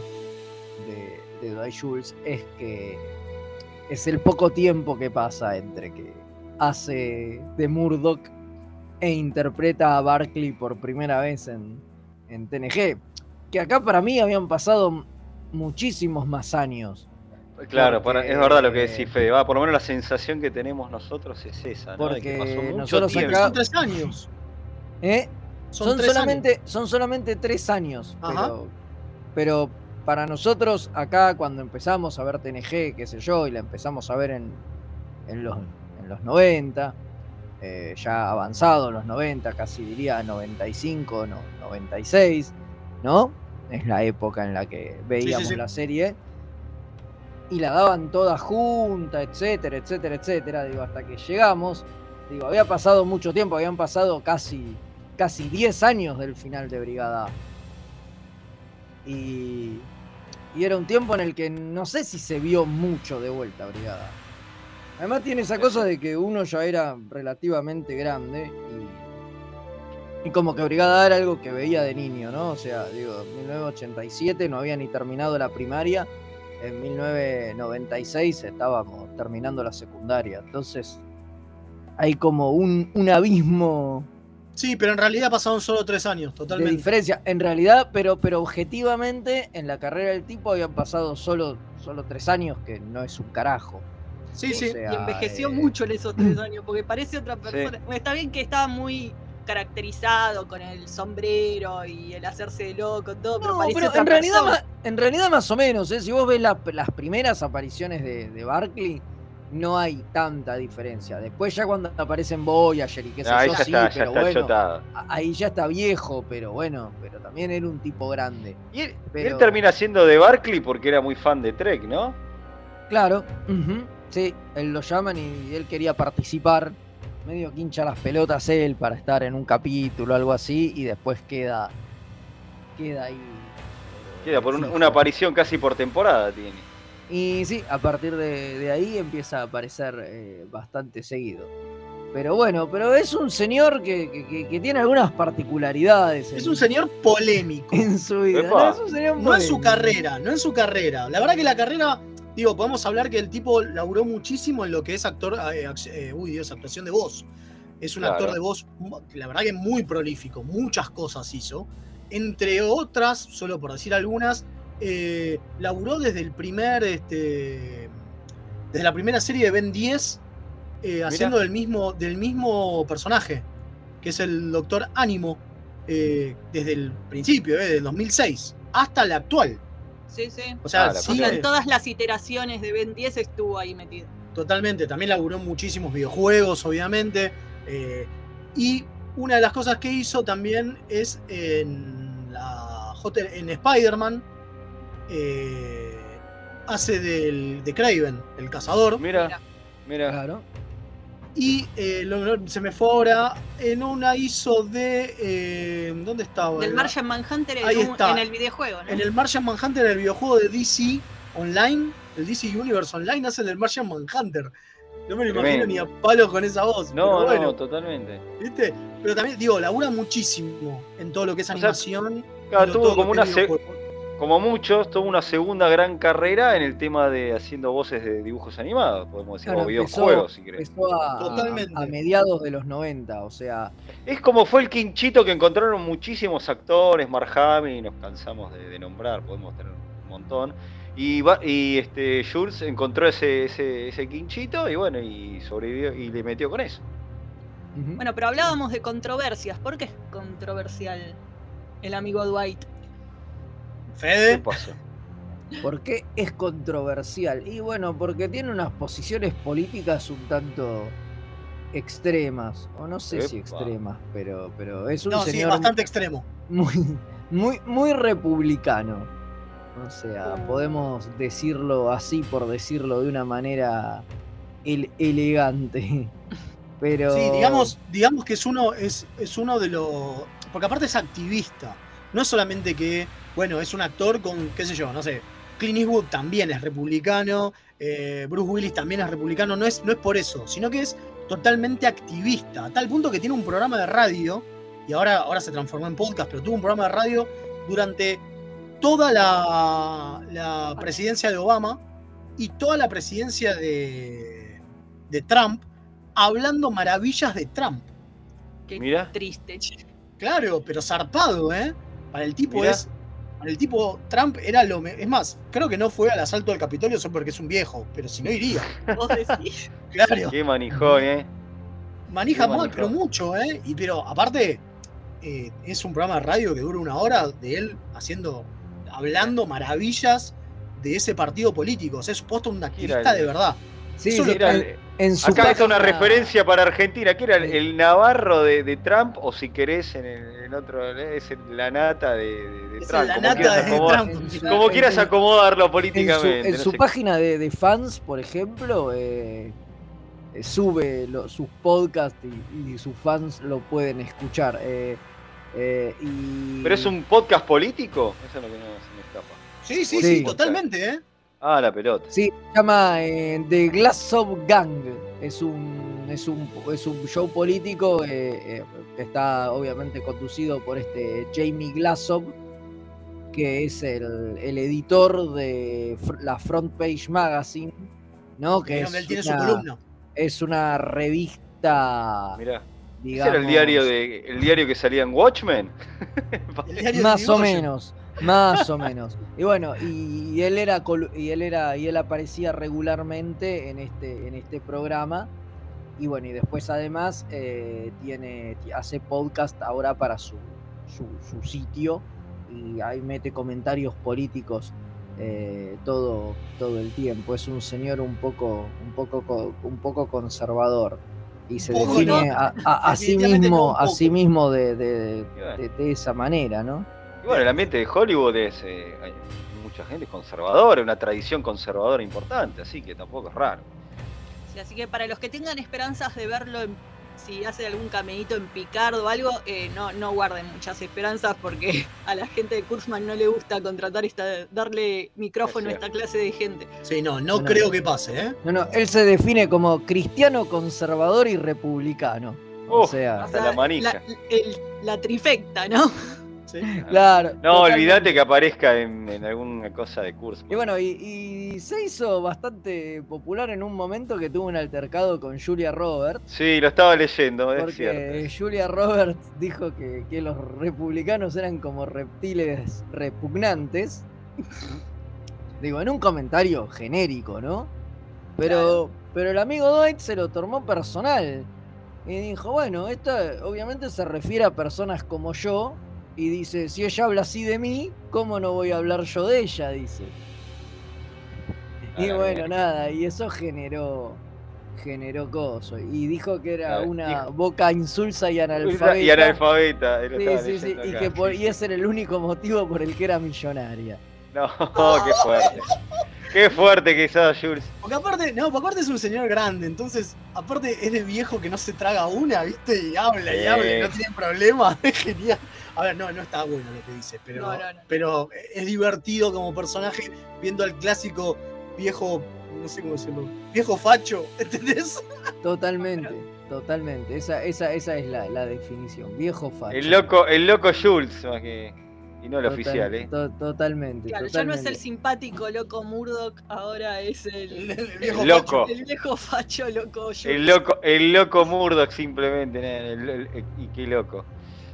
de, de Dwight Schultz, es que es el poco tiempo que pasa entre que hace de Murdoch e interpreta a Barkley por primera vez en, en TNG. Que acá para mí habían pasado muchísimos más años.
Claro, es verdad lo que decís, Fede. Va, por lo menos la sensación que tenemos nosotros es esa, ¿no?
Porque pasó mucho nosotros
tiempo. Acá... tres años.
¿Eh? Son, solamente, son solamente tres años. Pero, pero, para nosotros, acá, cuando empezamos a ver TNG, qué sé yo, y la empezamos a ver en, en, los, en los 90, eh, ya avanzado, los 90, casi diría 95, no, 96, ¿no? Es la época en la que veíamos la serie. Y la daban toda junta, etcétera, etcétera, etcétera. Digo, hasta que llegamos. Digo, había pasado mucho tiempo, habían pasado casi, casi 10 años del final de Brigada Y, y era un tiempo en el que no sé si se vio mucho de vuelta Brigada Además tiene esa cosa de que uno ya era relativamente grande y, como que Brigada era algo que veía de niño, ¿no? O sea, digo, en 1987 no había ni terminado la primaria, en 1996 estábamos terminando la secundaria, entonces hay como un, un abismo
Sí, pero en realidad pasaron solo tres años, totalmente.
De diferencia, en realidad, pero, pero objetivamente, en la carrera del tipo habían pasado solo, solo tres años, que no es un carajo.
Sí, sí. y envejeció eh, mucho en esos tres años, porque parece otra persona. Está bien que estaba muy caracterizado con el sombrero y el hacerse de loco, todo, pero parece
en realidad, en realidad más o menos, ¿eh? si vos ves las primeras apariciones de, de Barkley, no hay tanta diferencia. Después ya cuando aparecen Voyager y qué sé yo, sí, pero bueno, ahí ya está viejo, pero bueno, pero también era un tipo grande.
Y él, termina siendo de Barkley porque era muy fan de Trek, ¿no?
Claro, Sí, él lo llaman y él quería participar. Medio quincha las pelotas él para estar en un capítulo o algo así y después queda queda ahí.
Queda por una aparición casi por temporada tiene.
Y sí, a partir de, ahí empieza a aparecer eh, bastante seguido. Pero bueno, pero es un señor que, tiene algunas particularidades.
Es un señor polémico.
En su vida.
no en su carrera, no en su carrera. La verdad que la carrera digo, podemos hablar que el tipo laburó muchísimo en lo que es actor, eh, eh, uy Dios, actuación de voz. Es un actor de voz, la verdad que muy prolífico, muchas cosas hizo. Entre otras, solo por decir algunas, eh, laburó desde el primer, este, desde la primera serie de Ben 10, haciendo del mismo, del mismo personaje, que es el Doctor Ánimo, desde el principio, desde el 2006, hasta la actual.
Sí, sí. O sea, en todas las iteraciones de Ben 10 estuvo ahí metido.
Totalmente. También laburó muchísimos videojuegos, obviamente. Eh, y una de las cosas que hizo también es en, la, en Spider-Man. Eh, hace del, de Craven, el cazador.
Mira, mira.
Claro.
Y eh, se me fue ahora en una ISO de. Eh, ¿Dónde estaba?
Del Martian Manhunter en, en el videojuego, ¿no?
En el Martian Manhunter, el videojuego de DC Online, el DC Universe Online, hace del Martian Manhunter. No me lo imagino ni a palo con esa voz.
No, no, totalmente.
¿Viste? Pero también, digo, labura muchísimo en todo lo que es animación.
claro, tuvo como una, como muchos, tuvo una segunda gran carrera en el tema de haciendo voces de dibujos animados, podemos decir, o videojuegos, si querés.
a, mediados de los 90, o sea.
Es como fue el quinchito que encontraron muchísimos actores, Marjami, nos cansamos de, nombrar, podemos tener un montón. Y, y este Jules encontró ese, ese, quinchito y bueno, y sobrevivió y le metió con eso.
Bueno, pero hablábamos de controversias. ¿Por qué es controversial el amigo Dwight?
Fede.
¿Por qué es controversial? Y bueno, porque tiene unas posiciones políticas un tanto extremas, o no sé si extremas, pero, pero es un no, señor
bastante extremo.
Muy, muy, muy republicano. O sea, podemos decirlo así por decirlo de una manera elegante. Pero...
Sí, digamos, digamos que es uno, es, es uno de los. Porque aparte es activista. No es solamente que bueno, es un actor con, qué sé yo, no sé, Clint Eastwood también es republicano, eh, Bruce Willis también es republicano, no es, no es por eso, sino que es totalmente activista, a tal punto que tiene un programa de radio, y ahora, ahora se transformó en podcast, pero tuvo un programa de radio durante toda la, presidencia de Obama y toda la presidencia de, de Trump, hablando maravillas de Trump.
Qué triste.
Claro, pero zarpado, ¿eh? Para el tipo es el tipo Trump era lo. Es más, creo que no fue al asalto del Capitolio solo porque es un viejo, pero si no iría.
¿Vos decís?
Claro. Qué manijón, ¿eh?
Manija mal, pero mucho, ¿eh? Y pero aparte, eh, es un programa de radio que dura una hora de él haciendo, hablando maravillas de ese partido político. O sea, es supuesto un activista de verdad.
Sí, sí, en, su acá está una referencia para Argentina, que era el, Navarro de, Trump, o si querés en, otro, es la nata de, Trump.
La nata de Trump.
Como quieras acomodarlo políticamente.
En su, página de, fans, por ejemplo, eh, eh, sube sus podcasts y, sus fans lo pueden escuchar. Eh,
¿Pero es un podcast político? Eso es lo que no se me escapa.
Sí, sí, sí, totalmente, ¿eh?
Ah, la pelota.
Sí, se llama eh, The Glass of Gang. Es un, es un, es un show político eh, eh, que está obviamente conducido por este Jamie Glassov, que es el, editor de la Front Page Magazine, ¿no? Que es,
él tiene una, su columna.
es una revista.
Mirá. Digamos, era el diario, de, el diario que salía en Watchmen?
Más o menos. Más o menos. Y bueno, y, él era y él era y él aparecía regularmente en este en este programa. Y bueno, y después además eh, tiene hace podcast ahora para su, su, sitio y ahí mete comentarios políticos eh, todo todo el tiempo. Es un señor un poco un poco un poco conservador y se define a, sí mismo a sí mismo de, de, de esa manera, ¿no?
Bueno, el ambiente de Hollywood es. Eh, hay mucha gente conservadora, una tradición conservadora importante, así que tampoco es raro.
Sí, así que para los que tengan esperanzas de verlo, si hace algún caminito en Picard o algo, eh, no, no guarden muchas esperanzas porque a la gente de Kurzman no le gusta contratar esta, darle micrófono a esta clase de gente.
Sí, no, no, creo que pase, ¿eh?
No, no, él se define como cristiano, conservador y republicano. o sea,
hasta la manija.
la trifecta, ¿no?
Claro.
No, olvídate que aparezca en, alguna cosa de curso.
Y bueno, y, se hizo bastante popular en un momento que tuvo un altercado con Julia Roberts.
Sí, lo estaba leyendo,
porque Julia Roberts dijo que, los republicanos eran como reptiles repugnantes. Digo, en un comentario genérico, ¿no? Pero, pero el amigo Dwight se lo tomó personal. Y dijo, bueno, esto obviamente se refiere a personas como yo, y dice, si ella habla así de mí, ¿cómo no voy a hablar yo de ella? Dice. Y bueno, nada, y eso generó generó coso. Y dijo que era una boca insulsa y analfabeta.
Y analfabeta.
Sí, sí, sí. Y, que y ese era el único motivo por el que era millonaria.
No, qué fuerte. Qué fuerte que sos, Jules.
Porque aparte, no, porque aparte es un señor grande, entonces, aparte es de viejo que no se traga una, ¿viste? Y habla y habla y no tiene problema. Es genial. A ver, no, no está bueno lo que dice, pero, pero es divertido como personaje viendo al clásico viejo, no sé cómo decirlo, viejo facho, ¿entendés?
Totalmente, totalmente. Esa, esa, esa es la, la definición, viejo facho.
El loco, el loco Jules, más que. Y no el oficial, ¿eh?
totalmente.
Claro, ya no es el simpático loco Murdoch, ahora es el,
el, viejo loco.
Facho, el viejo facho loco Jules.
El loco, el loco Murdoch simplemente, y qué loco.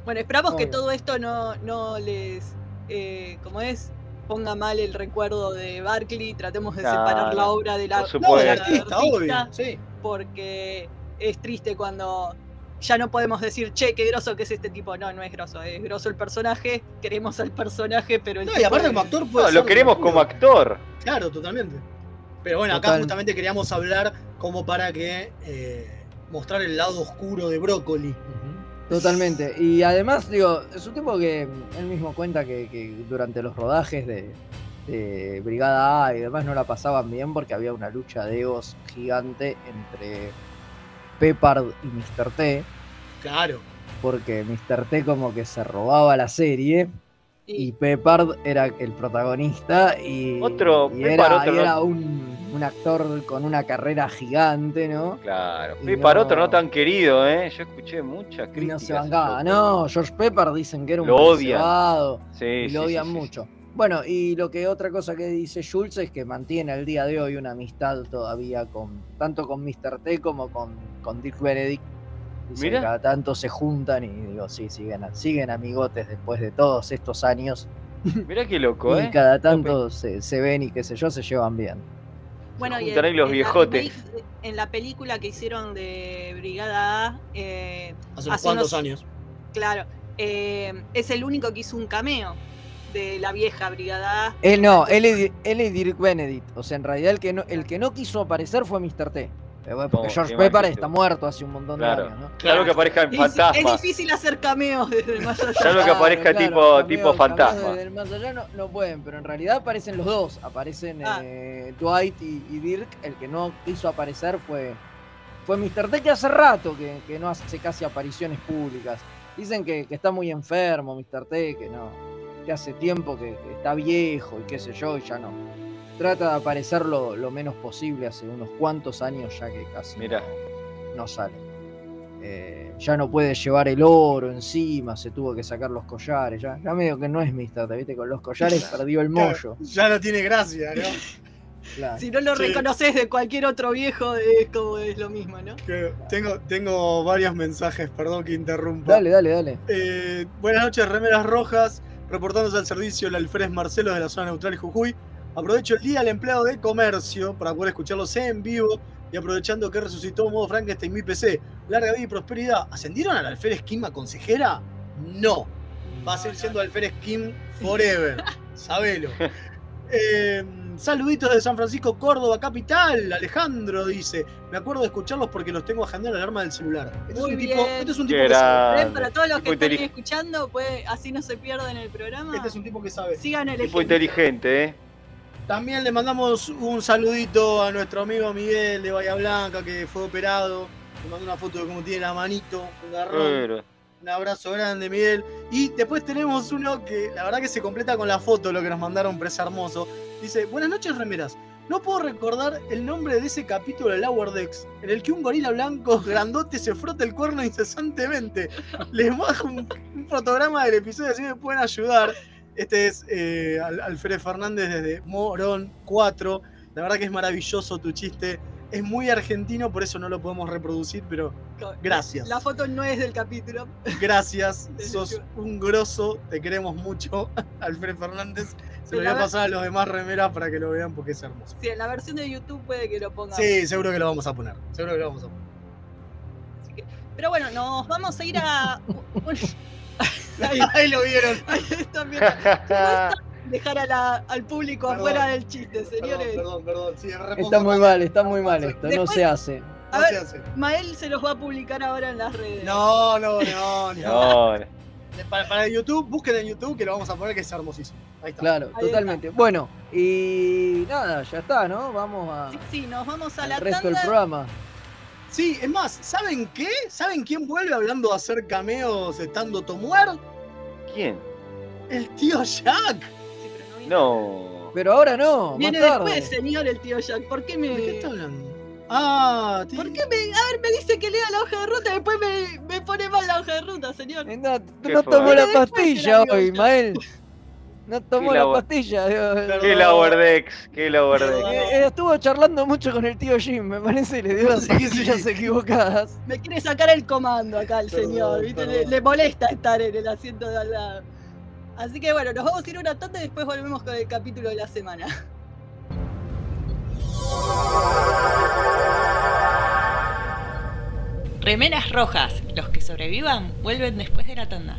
Bueno, esperamos que todo esto no, no les, eh, como es, ponga mal el recuerdo de Barkley, tratemos de separar la obra de la,
no,
artista, obvio, sí. porque es triste cuando ya no podemos decir, che, qué groso que es este tipo. No, no es groso, es groso el personaje, queremos al personaje, pero el
No, y aparte como actor puede
Lo queremos como actor.
Claro, totalmente. Pero bueno, acá justamente queríamos hablar como para que eh, mostrar el lado oscuro de Brócoli.
Totalmente. Y además, digo, es un tipo que él mismo cuenta que, durante los rodajes de, Brigada A y demás no la pasaban bien porque había una lucha de egos gigante entre Pepard y Mr. T.
Claro.
Porque Mr. T como que se robaba la serie y Pepard era el protagonista y,
otro,
era un un actor con una carrera gigante, ¿no?
Claro. Pepper, otro no tan querido, ¿eh? Yo escuché muchas críticas.
Y no se No, George Pepper dicen que era un
lo odian.
Sí, y lo odian mucho. Bueno, y lo que otra cosa que dice Schultz es que mantiene al día de hoy una amistad todavía con tanto con Mr. T como con, con Dick Benedict. Mira. cada tanto se juntan y digo, sí, siguen, siguen amigotes después de todos estos años.
Mira qué loco, ¿eh?
Y cada tanto se, se ven y qué sé yo, se llevan bien.
Bueno, y en, los viejotes. en la película que hicieron de Brigada A.
Eh, hace, unos cuantos años.
Claro. eh, es el único que hizo un cameo de la vieja brigada.
Él no, él es, Dirk Benedict. O sea, en realidad el que no, el que no quiso aparecer fue Mr. T. Porque George Pepper está muerto hace un montón de años, ¿no?
Claro que aparezca en fantasma.
Es difícil hacer cameos desde el más allá.
Claro que aparezca tipo, tipo fantasma.
Desde el más allá no, pueden, pero en realidad aparecen los dos. Aparecen ah. eh, Dwight y, Dirk. El que no quiso aparecer fue, fue Mr. T, que hace rato que, no hace casi apariciones públicas. Dicen que, está muy enfermo Mr. T, que no, que hace tiempo que, está viejo y qué sé yo, y ya no trata de aparecer lo, menos posible hace unos cuantos años ya que casi No, sale. Eh, ya no puede llevar el oro encima, se tuvo que sacar los collares. Ya, ya medio que no es Mister, ¿viste? Con los collares perdió el mollo.
Ya, no tiene gracia, ¿no?
Si no lo reconoces de cualquier otro viejo, es como es lo mismo, ¿no?
tengo, tengo varios mensajes, perdón que interrumpa.
Dale, dale, dale.
Eh, buenas noches, Remeras Rojas, reportándose al servicio el alférez Marcelo de la zona neutral Jujuy. Aprovecho el día del empleado de comercio para poder escucharlos en vivo y aprovechando que resucitó modo Frankenstein mi PC. Larga vida y prosperidad. ¿Ascendieron al alférez Kim a consejera? No. Va a seguir siendo alférez Kim forever. Sabelo. Eh, saluditos de San Francisco, Córdoba, capital. Alejandro dice: Me acuerdo de escucharlos porque los tengo agendado la alarma del celular.
Este, es un, Tipo, este es un tipo que sabe. Para todos los que están escuchando, pues, así no se pierden el programa.
Este es un tipo que sabe.
Sigan el
Tipo inteligente, ¿eh?
También le mandamos un saludito a nuestro amigo Miguel de Bahía Blanca que fue operado. Le mandó una foto de cómo tiene la manito, un garrón. Un abrazo grande, Miguel. Y después tenemos uno que la verdad que se completa con la foto, lo que nos mandaron, pero hermoso. Dice, buenas noches, remeras. No puedo recordar el nombre de ese capítulo de Lower Decks, en el que un gorila blanco grandote se frota el cuerno incesantemente. Les bajo un, un fotograma del episodio así me pueden ayudar. Este es eh, Alfred Fernández desde Morón 4. La verdad que es maravilloso tu chiste. Es muy argentino, por eso no lo podemos reproducir, pero gracias.
La foto no es del capítulo.
Gracias, sos un grosso, te queremos mucho, Alfred Fernández. Se lo voy a pasar a los demás remeras para que lo vean porque es hermoso.
Sí, en la versión de YouTube puede que lo pongan.
Sí, seguro que lo vamos a poner. Seguro que lo vamos a poner.
pero bueno, nos vamos a ir a.
Ahí, lo vieron.
Ahí están viendo. dejar al público afuera del chiste, señores.
Perdón, perdón, Sí,
está muy mal, está muy mal esto, no se hace.
A ver, Mael se los va a publicar ahora en las redes.
No, no, no, no. Para, YouTube, busquen en YouTube que lo vamos a poner que es hermosísimo. Ahí está.
Claro, totalmente. Bueno, y nada, ya está, ¿no? Vamos a.
Sí, sí nos vamos a la
resto del programa.
Sí, es más, ¿saben qué? ¿Saben quién vuelve hablando de hacer cameos estando Tomuer?
¿Quién?
El tío Jack.
no,
Pero ahora no.
Viene después, señor, el tío Jack. ¿Por qué me.?
¿De qué está hablando? Ah,
tío. ¿Por qué me.? A ver, me dice que lea la hoja de ruta y después me, me pone mal la hoja de ruta, señor.
No, no tomó la pastilla hoy, Mael. No tomó la pastilla.
Qué Lowerdex, qué Lowerdex.
Eh, eh, estuvo charlando mucho con el tío Jim, me parece, y le dio las pastillas equivocadas.
Me quiere sacar el comando acá el señor, ¿viste? Le, molesta estar en el asiento de al lado. Así que bueno, nos vamos a ir una tanda y después volvemos con el capítulo de la semana. Remeras rojas. Los que sobrevivan vuelven después de la tanda.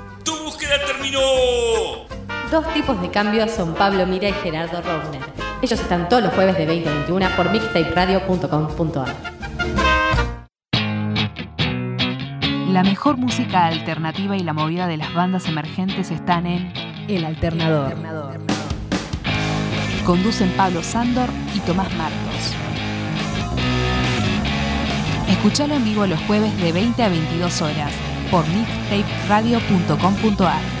Dos tipos de cambios son Pablo Mira y Gerardo Rovner. Ellos están todos los jueves de 2021 por mixtaperadio.com.ar.
La mejor música alternativa y la movida de las bandas emergentes están en
El Alternador.
Conducen Pablo Sándor y Tomás Martos. Escuchalo en vivo los jueves de 20 a 22 horas por mixtaperadio.com.ar.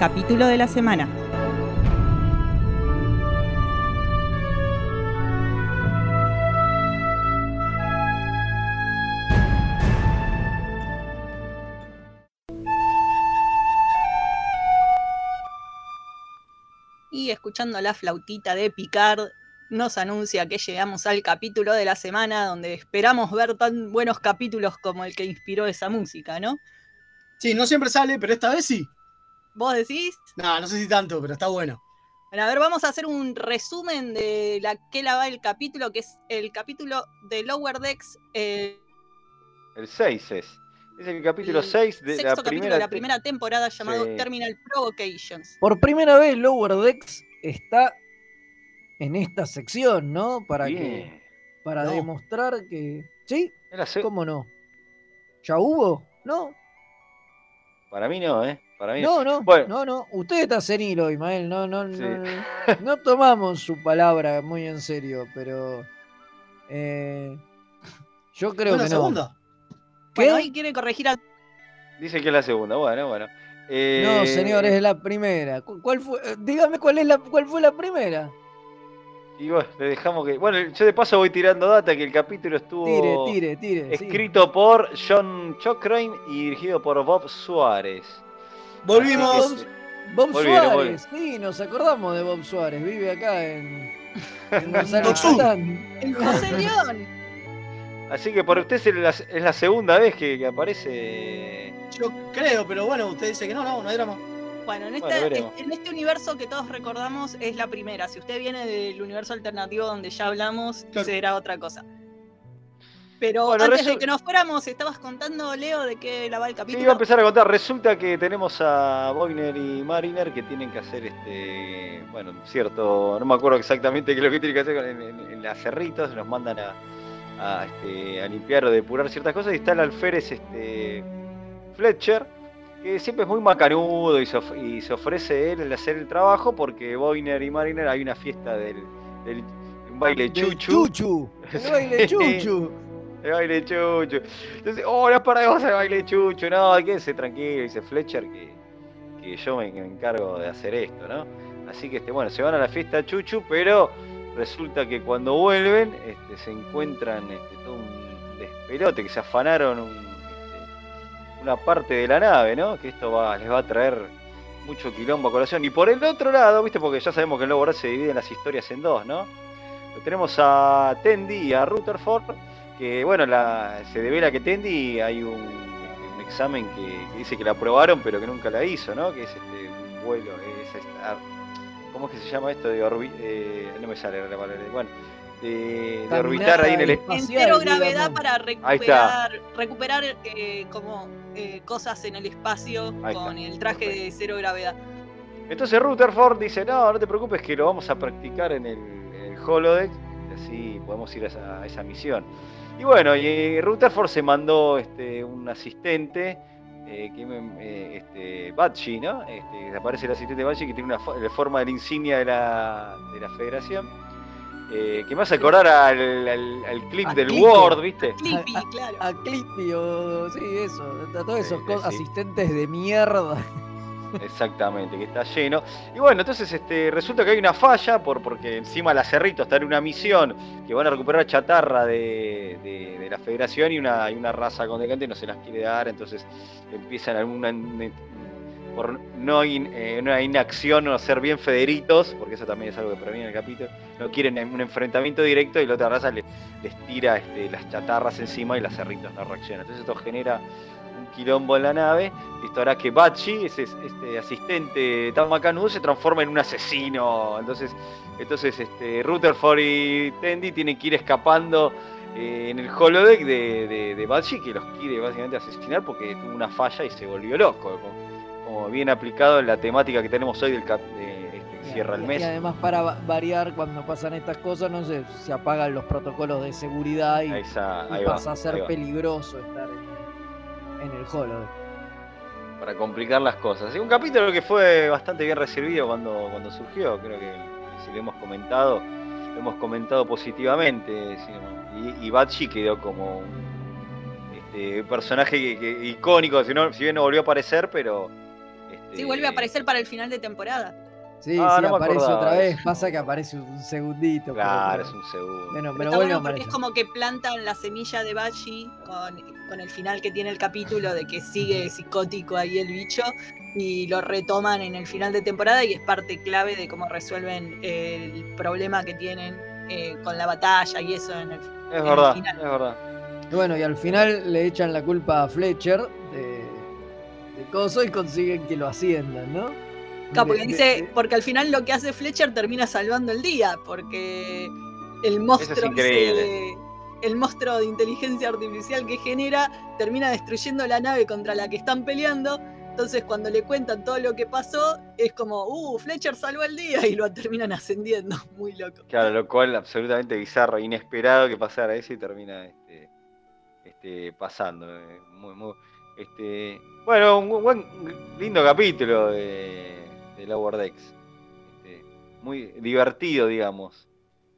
Capítulo de la semana.
Y escuchando la flautita de Picard, nos anuncia que llegamos al capítulo de la semana donde esperamos ver tan buenos capítulos como el que inspiró esa música, ¿no?
Sí, no siempre sale, pero esta vez sí.
¿Vos decís?
No, no sé si tanto, pero está bueno.
Bueno, a ver, vamos a hacer un resumen de la que la va el capítulo, que es el capítulo de Lower Decks.
El 6 es. Es el capítulo 6 de la primera,
de la primera temporada llamado Terminal Provocations.
Por primera vez Lower Decks está en esta sección, ¿no? Para que para demostrar que sí, ¿cómo no? ¿Ya hubo? ¿No?
Para mí no, ¿eh? Para mí
no, no, no, no. Usted está senil hoy, Mael. No, no, no, no tomamos su palabra muy en serio, pero eh, yo creo que
la segunda? ¿Qué? Bueno, ahí quiere corregir a...
Dice que es la segunda, bueno, bueno.
Eh... No, señor, es la primera. ¿Cuál fue? Eh, dígame cuál es la, cuál fue la primera.
Y bueno, le dejamos que. Bueno, yo de paso voy tirando data que el capítulo estuvo.
Tire, tire, tire.
Escrito por John Cochrane y dirigido por Bob Suárez.
Volvimos.
Bob Suárez, sí, nos acordamos de Bob Suárez. Vive acá en. En En
José León.
Así que por usted es la, es la segunda vez que, aparece.
Yo creo, pero bueno, usted dice que no, no, no hay drama.
Bueno, en, en, este universo que todos recordamos es la primera. Si usted viene del universo alternativo donde ya hablamos, será otra cosa. Pero antes de que nos fuéramos, estabas contando, Leo, de qué la va el capítulo.
Sí, iba a empezar a contar. Resulta que tenemos a Boyner y Mariner que tienen que hacer este. Bueno, cierto. No me acuerdo exactamente qué es lo que tienen que hacer en, en, las cerritos. Nos mandan a, este, a, limpiar o depurar ciertas cosas. Y está el alférez este, Fletcher que siempre es muy macanudo y se, ofrece él el hacer el trabajo porque Boyner y Mariner hay una fiesta del, un baile chuchu.
chuchu. El baile chuchu.
El baile chuchu. Entonces, oh, no es para vos el baile chuchu, no, quédese tranquilo, dice Fletcher que, que yo me, encargo de hacer esto, ¿no? Así que este, bueno, se van a la fiesta chuchu, pero resulta que cuando vuelven este, se encuentran este, todo un despelote, que se afanaron un una parte de la nave, ¿no? Que esto les va a traer mucho quilombo a colación. Y por el otro lado, ¿viste? Porque ya sabemos que en Lobo se dividen las historias en dos, ¿no? tenemos a Tendi a Rutherford, que bueno, la, se devela que Tendi hay un, un examen que, dice que la aprobaron, pero que nunca la hizo, ¿no? Que es este un vuelo, es esta, ¿cómo es que se llama esto de orbi, eh, no me sale la palabra, bueno, de, orbitar ahí en el
espacio. En cero gravedad para recuperar, recuperar eh, como eh, cosas en el espacio con el traje de cero gravedad.
Entonces Rutherford dice, no, no te preocupes que lo vamos a practicar en el, holodeck, así podemos ir a esa, misión. Y bueno, y Rutherford se mandó este, un asistente, eh, que, este, Batchi, ¿no? Este, aparece el asistente Batchi que tiene una la forma de la insignia de la, de la federación. Eh, que me hace acordar al, al, clip del Word, ¿viste? A
Clippy, claro.
A, Clippy, o sí, eso. A todos esos asistentes de mierda.
Exactamente, que está lleno. Y bueno, entonces este, resulta que hay una falla por, porque encima la Cerrito está en una misión que van a recuperar chatarra de, la Federación y una, una raza condecante no se las quiere dar, entonces empiezan alguna por no eh, una inacción o ser bien federitos, porque eso también es algo que proviene el capítulo, no quieren un enfrentamiento directo y la otra raza les, tira este, las chatarras encima y las cerritos no reaccionan. Entonces esto genera quilombo en la nave. Esto hará que Bachi, ese, este asistente tan macanudo, se transforme en un asesino. Entonces, entonces este, Rutherford y Tendi tienen que ir escapando eh, en el holodeck de, de, de Bachi, que los quiere básicamente asesinar porque tuvo una falla y se volvió loco. Como, bien aplicado en la temática que tenemos hoy del cap, de, este, cierra el mes.
Y además para variar cuando pasan estas cosas, no se, se apagan los protocolos de seguridad y, pasa a ser peligroso estar en en el Holo.
Para complicar las cosas. un capítulo que fue bastante bien recibido cuando, cuando surgió, creo que si lo hemos comentado, lo hemos comentado positivamente. Y, y Batchi quedó como un este, personaje icónico, si, no, si bien no volvió a aparecer, pero...
Este... Sí, vuelve a aparecer para el final de temporada.
Sí, ah, sí, aparece otra vez. Pasa que aparece un segundito.
Claro, es un segundo.
Bueno, pero, bueno porque es como que plantan la semilla de Bashi con, con, el final que tiene el capítulo de que sigue psicótico ahí el bicho y lo retoman en el final de temporada y es parte clave de cómo resuelven el problema que tienen eh, con la batalla y eso en el,
es verdad, final. Es verdad.
Y bueno, y al final le echan la culpa a Fletcher de, de Coso y consiguen que lo asciendan, ¿no?
porque dice, porque al final lo que hace Fletcher termina salvando el día, porque el monstruo, el monstruo de inteligencia artificial que genera termina destruyendo la nave contra la que están peleando. Entonces cuando le cuentan todo lo que pasó, es como, uh, Fletcher salvó el día y lo terminan ascendiendo, muy loco.
Claro, lo cual absolutamente bizarro, inesperado que pasara eso y termina este, este, pasando. Eh, muy, muy, este, bueno, un buen lindo capítulo de de Lower Decks. Este, muy divertido, digamos.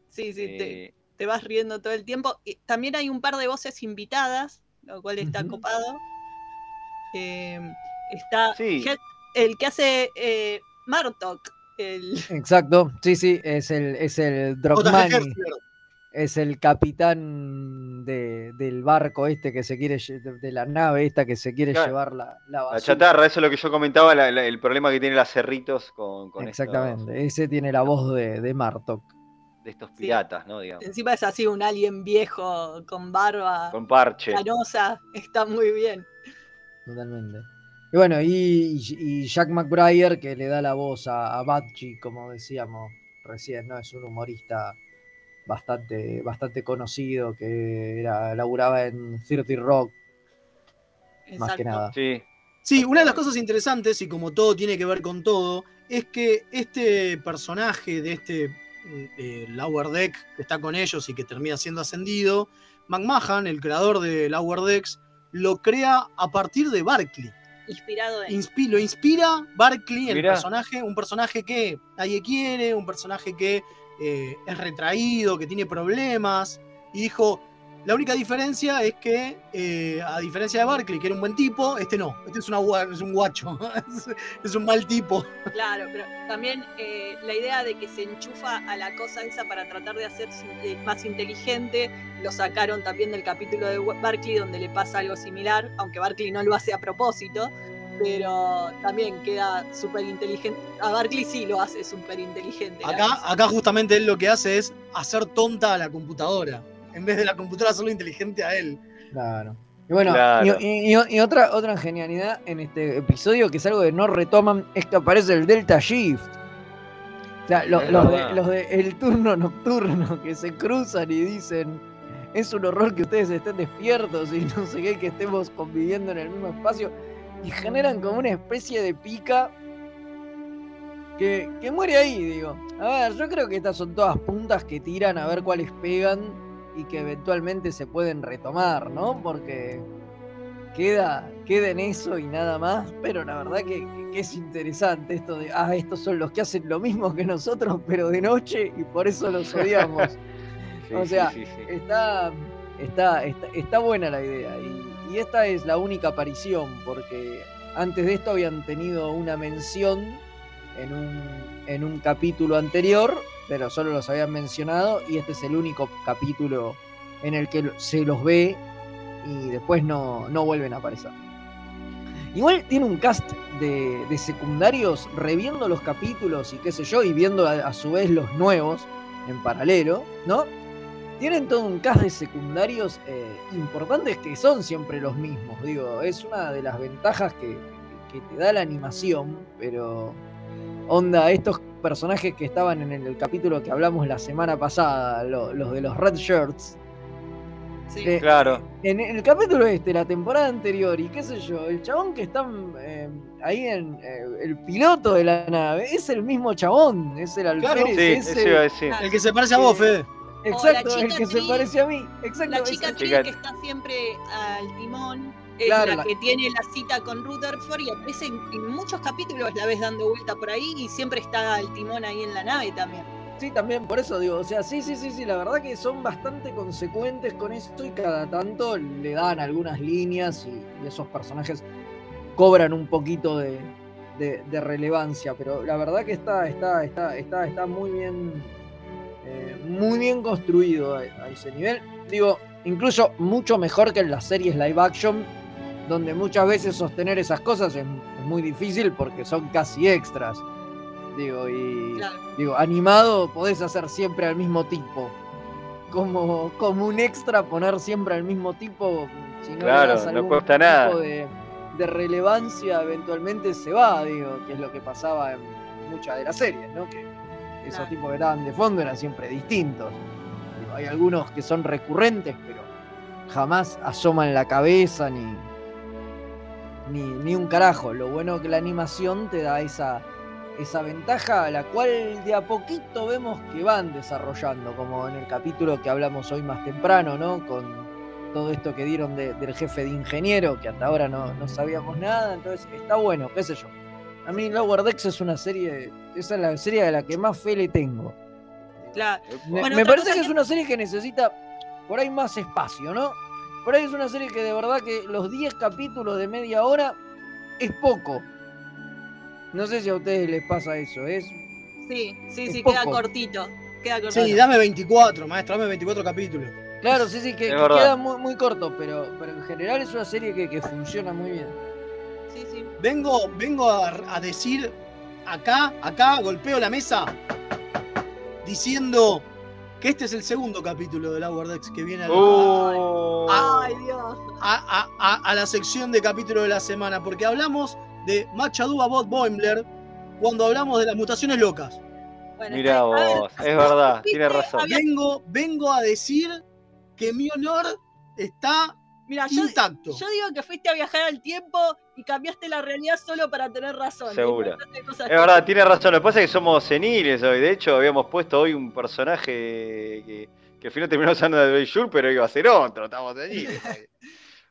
Sí, sí, te, eh, vas riendo todo el tiempo. también hay un par de voces invitadas, lo cual está copado. Em, está el que hace eh, Martok. El...
Exacto, sí, sí, es el, es el es el capitán del barco este que se quiere, de la nave esta que se quiere llevar la, la,
la chatarra, eso es lo que yo comentaba, el problema que tiene las cerritos con, con
Exactamente, ese tiene la voz de, de Martok.
De estos piratas, ¿no? Digamos.
Encima es así un alien viejo con barba.
Con parche.
Canosa, está muy bien.
Totalmente. Y bueno, y, Jack McBrayer que le da la voz a, a como decíamos recién, ¿no? Es un humorista bastante, bastante conocido que era, laburaba en 30 Rock. Más que nada.
Sí. sí, una de las cosas interesantes, y como todo tiene que ver con todo, es que este personaje de este eh, Lower Deck que está con ellos y que termina siendo ascendido, McMahon, el creador de Lower Decks, lo crea a partir de Barkley.
Inspirado en.
lo inspira Barkley, el personaje, un personaje que nadie quiere, un personaje que eh, es retraído, que tiene problemas, y dijo, la única diferencia es que, eh, a diferencia de Barkley, que era un buen tipo, este no, este es, una, es un guacho, es un mal tipo.
Claro, pero también eh, la idea de que se enchufa a la cosa esa para tratar de hacerse más inteligente, lo sacaron también del capítulo de Barkley donde le pasa algo similar, aunque Barkley no lo hace a propósito, pero también queda súper inteligente. A Barkley sí lo hace súper inteligente.
Acá, acá justamente él lo que hace es hacer tonta a la computadora, en vez de la computadora hacerlo inteligente a él.
Claro. Y bueno, Y, otra, otra genialidad en este episodio, que es algo que no retoman, es que aparece el Delta Shift. O sea, los, de, los de el turno nocturno que se cruzan y dicen, es un horror que ustedes estén despiertos y no sé qué, que estemos conviviendo en el mismo espacio y generan como una especie de pica que, muere ahí, digo. A ver, yo creo que estas son todas puntas que tiran a ver cuáles pegan y que eventualmente se pueden retomar, ¿no? Porque queda, queda en eso y nada más, pero la verdad que, es interesante esto de, ah, estos son los que hacen lo mismo que nosotros, pero de noche y por eso los odiamos. o sea, está, está, está, está buena la idea y y esta es la única aparición, porque antes de esto habían tenido una mención en un, en un capítulo anterior, pero solo los habían mencionado y este es el único capítulo en el que se los ve y después no, no vuelven a aparecer. Igual tiene un cast de, secundarios reviendo los capítulos y qué sé yo, y viendo a, su vez los nuevos en paralelo, ¿no? Tienen todo un cast de secundarios eh, importantes que son siempre los mismos. Digo, es una de las ventajas que, te da la animación, pero onda, estos personajes que estaban en el, capítulo que hablamos la semana pasada, los de los Red Shirts,
Sí, claro.
En, el capítulo este, la temporada anterior, y qué sé yo, el chabón que está eh, ahí en eh, el piloto de la nave es el mismo chabón, es el alférez.
sí,
el, el que se parece a vos, Fede.
Exacto, el que se parece a mí. Exacto,
la chica Trill que está siempre al timón. Es la, que tiene la cita con Rutherford y aparece en muchos capítulos la ves dando vuelta por ahí y siempre está al timón ahí en la nave también.
Sí, también, por eso digo, o sea, sí, sí, sí, sí, la verdad que son bastante consecuentes con esto y cada tanto le dan algunas líneas y, esos personajes cobran un poquito de, relevancia, pero la verdad que está, está, está, está, está muy bien, eh, muy bien construido a, ese nivel. Digo, incluso mucho mejor que en las series live action, donde muchas veces sostener esas cosas es muy difícil porque son casi extras. Digo, y digo, animado podés hacer siempre al mismo tipo. Como, como un extra poner siempre al mismo tipo,
si no claro, no cuesta nada.
De, de, relevancia eventualmente se va, digo, que es lo que pasaba en muchas de las series, ¿no? Que esos tipos que estaban de fondo eran siempre distintos. hay algunos que son recurrentes, pero jamás asoman la cabeza ni, ni, ni un carajo. Lo bueno que la animación te da esa esa ventaja, a la cual de a poquito vemos que van desarrollando, como en el capítulo que hablamos hoy más temprano, ¿no? Con todo esto que dieron del jefe de ingeniero, que hasta ahora no, no, sabíamos nada, entonces está bueno, qué sé yo. A mí Lower Decks es una serie, esa es la serie de la que más fe le tengo. Me, parece que es una serie que necesita por ahí más espacio, ¿no? Por ahí es una serie que de verdad que los 10 capítulos de media hora es poco no sé si a ustedes les pasa eso, ¿es?
Sí, sí, sí, queda cortito, queda cortito.
Sí, dame 24, maestro, dame 24 capítulos.
Claro, sí, sí, que, queda muy, muy, corto, pero, pero en general es una serie que, que funciona muy bien.
Sí, sí.
Vengo, vengo a, decir acá, acá, golpeo la mesa, diciendo que este es el segundo capítulo de Lower Decks que viene a,
oh. Ay, Dios.
a, la sección de capítulo de la semana, porque hablamos de Machadúa Bot Boimler cuando hablamos de las mutaciones locas.
Mira vos, es verdad, tiene razón.
Vengo, vengo a decir que mi honor está intacto.
Yo, digo que fuiste a viajar al tiempo y cambiaste la realidad solo para tener razón.
Seguro. Es verdad, tiene razón. Lo que pasa es que somos seniles hoy. De hecho, habíamos puesto hoy un personaje que, que al final terminó usando de Bayshul, pero iba a ser otro. Estamos seniles.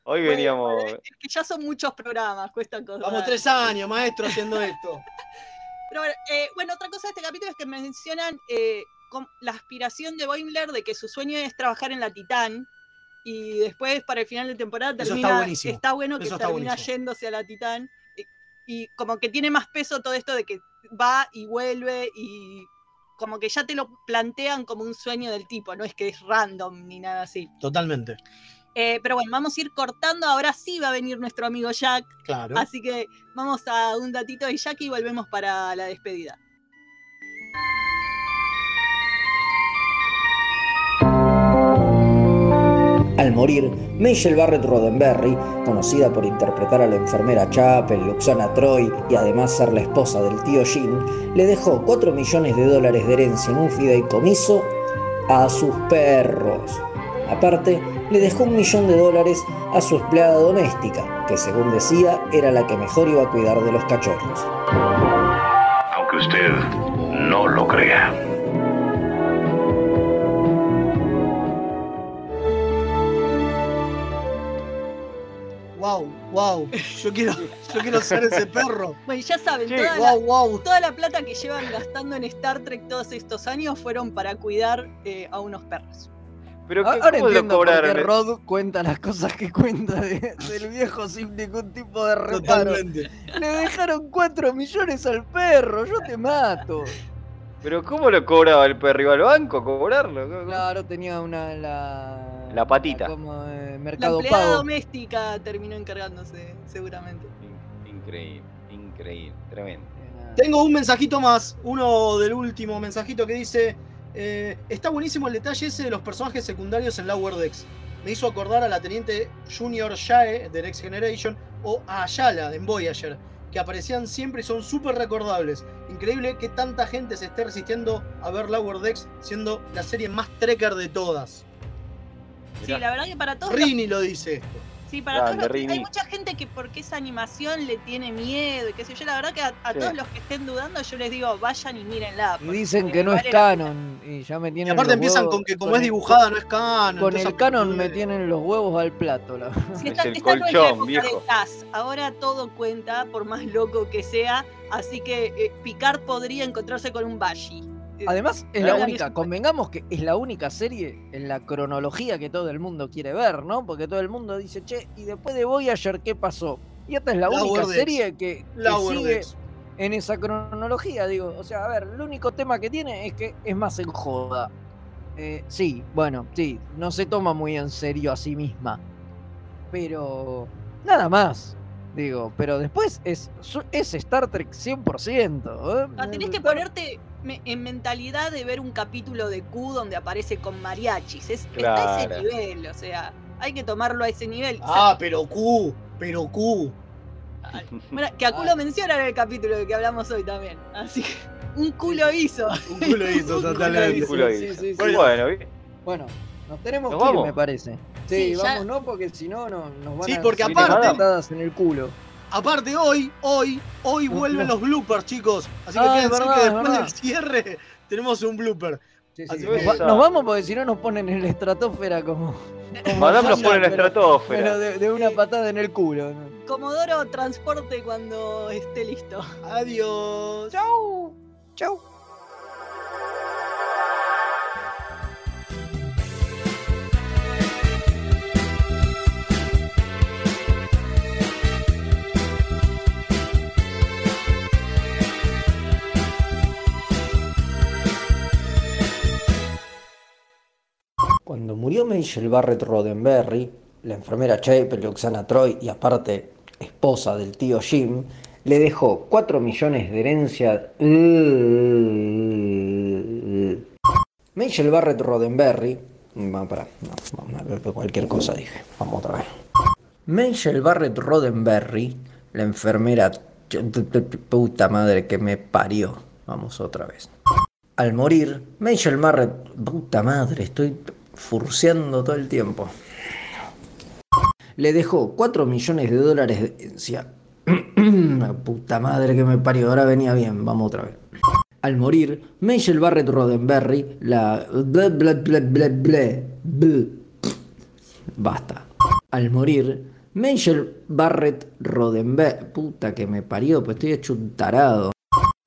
Hoy veníamos.
Es que ya son muchos programas, cuesta cosas.
Vamos tres años, maestro, haciendo esto.
Pero eh, bueno, otra cosa de este capítulo es que mencionan eh, la aspiración de Boimler de que su sueño es trabajar en la Titán. Y después, para el final de temporada, termina. Está, bueno que termina yéndose a la Titán. Y, y como que tiene más peso todo esto de que va y vuelve y como que ya te lo plantean como un sueño del tipo, no es que es random ni nada así.
Totalmente.
Eh, pero bueno, vamos a ir cortando. Ahora sí va a venir nuestro amigo Jack.
Claro.
Así que vamos a un datito de Jack y volvemos para la despedida.
Morir, Michelle Barrett Roddenberry, conocida por interpretar a la enfermera Chapel, Luxana Troy y además ser la esposa del tío Jim, le dejó 4 millones de dólares de herencia en un fideicomiso a sus perros. Aparte, le dejó un millón de dólares a su empleada doméstica, que según decía era la que mejor iba a cuidar de los cachorros.
Aunque usted no lo crea.
Wow, wow, yo quiero, yo quiero ser ese perro.
Bueno, ya saben, toda, la, toda, la, plata que llevan gastando en Star Trek todos estos años fueron para cuidar eh, a unos perros.
Pero
Ahora entiendo por qué Rod cuenta las cosas que cuenta del viejo sin ningún tipo de reparo. Le dejaron 4 millones al perro, yo te mato.
Pero ¿cómo lo cobraba el perro? ¿Iba al banco a cobrarlo?
Claro, tenía una... La,
la patita.
como eh, mercado
la empleada doméstica terminó encargándose, seguramente.
Increíble, increíble, tremendo.
Tengo un mensajito más, uno del último mensajito que dice... Eh, está buenísimo el detalle ese de los personajes secundarios en Lower Decks. Me hizo acordar a la teniente Junior Shae de Next Generation o a Ayala en Voyager, que aparecían siempre y son súper recordables. Increíble que tanta gente se esté resistiendo a ver Lower Decks siendo la serie más trekker de todas.
Sí, la verdad que para todos.
Rini lo dice esto.
Sí, para todos hay mucha gente que porque esa animación le tiene miedo y qué sé yo. La verdad que a, todos los que estén dudando yo les digo vayan y mírenla.
Y dicen que no es canon y ya me tienen.
Y aparte empiezan con que como es dibujada no es canon.
Con el canon me tienen los huevos al plato. La
sí, está, es el colchón, viejo. Ahora todo cuenta por más loco que sea, así que eh, Picard podría encontrarse con un Bashi.
Además, es la única, convengamos que es la única serie en la cronología que todo el mundo quiere ver, ¿no? Porque todo el mundo dice, che, y después de Voyager, ¿qué pasó? Y esta es la, única serie que, sigue en esa cronología, digo. O sea, a ver, el único tema que tiene es que es más en joda. Eh, sí, bueno, sí, no se toma muy en serio a sí misma. Pero nada más. Digo, pero después es, es Star Trek 100%. ¿eh?
Ah, tenés que ponerte en mentalidad de ver un capítulo de Q donde aparece con mariachis. Es, Está a ese nivel, o sea, hay que tomarlo a ese nivel.
Ah, pero Q, pero Q.
que a Q lo menciona en el capítulo de que hablamos hoy también. Así que un culo hizo.
un culo hizo, totalmente.
bueno,
bueno, nos tenemos que ir, me parece. Sí, vamos, no, porque si no, no nos van
sí, porque aparte,
patadas en el culo.
Aparte, hoy, hoy, hoy vuelven los bloopers, chicos. Así que ah, quédense que después del cierre tenemos un blooper.
nos, vamos porque si no nos ponen en la estratosfera como.
Madame nos pone en la estratosfera.
Pero de, de, una patada en el culo.
Comodoro transporte cuando esté listo.
Adiós.
Chau. Chau.
Cuando murió Michelle Barrett Roddenberry, la enfermera Chapel, Oxana Troy y aparte esposa del tío Jim, le dejó 4 millones de herencia. Michelle Barrett Roddenberry. Vamos para, no, cualquier cosa dije. Vamos otra vez. Michelle Barrett Roddenberry, la enfermera. Puta madre que me parió. Vamos otra vez. Al morir, Michelle Barrett. Puta madre, estoy furciando todo el tiempo. Le dejó 4 millones de dólares de herencia. La puta madre que me parió, ahora venía bien, vamos otra vez. Al morir, Michelle Barrett Roddenberry, la... Basta. Al morir, Michelle Barrett Roddenberry... Puta que me parió, pues estoy hecho un tarado.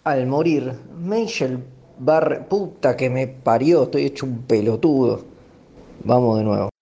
Al morir, Michelle Barrett... Puta que me parió, estoy hecho un pelotudo. Vamos de nuevo.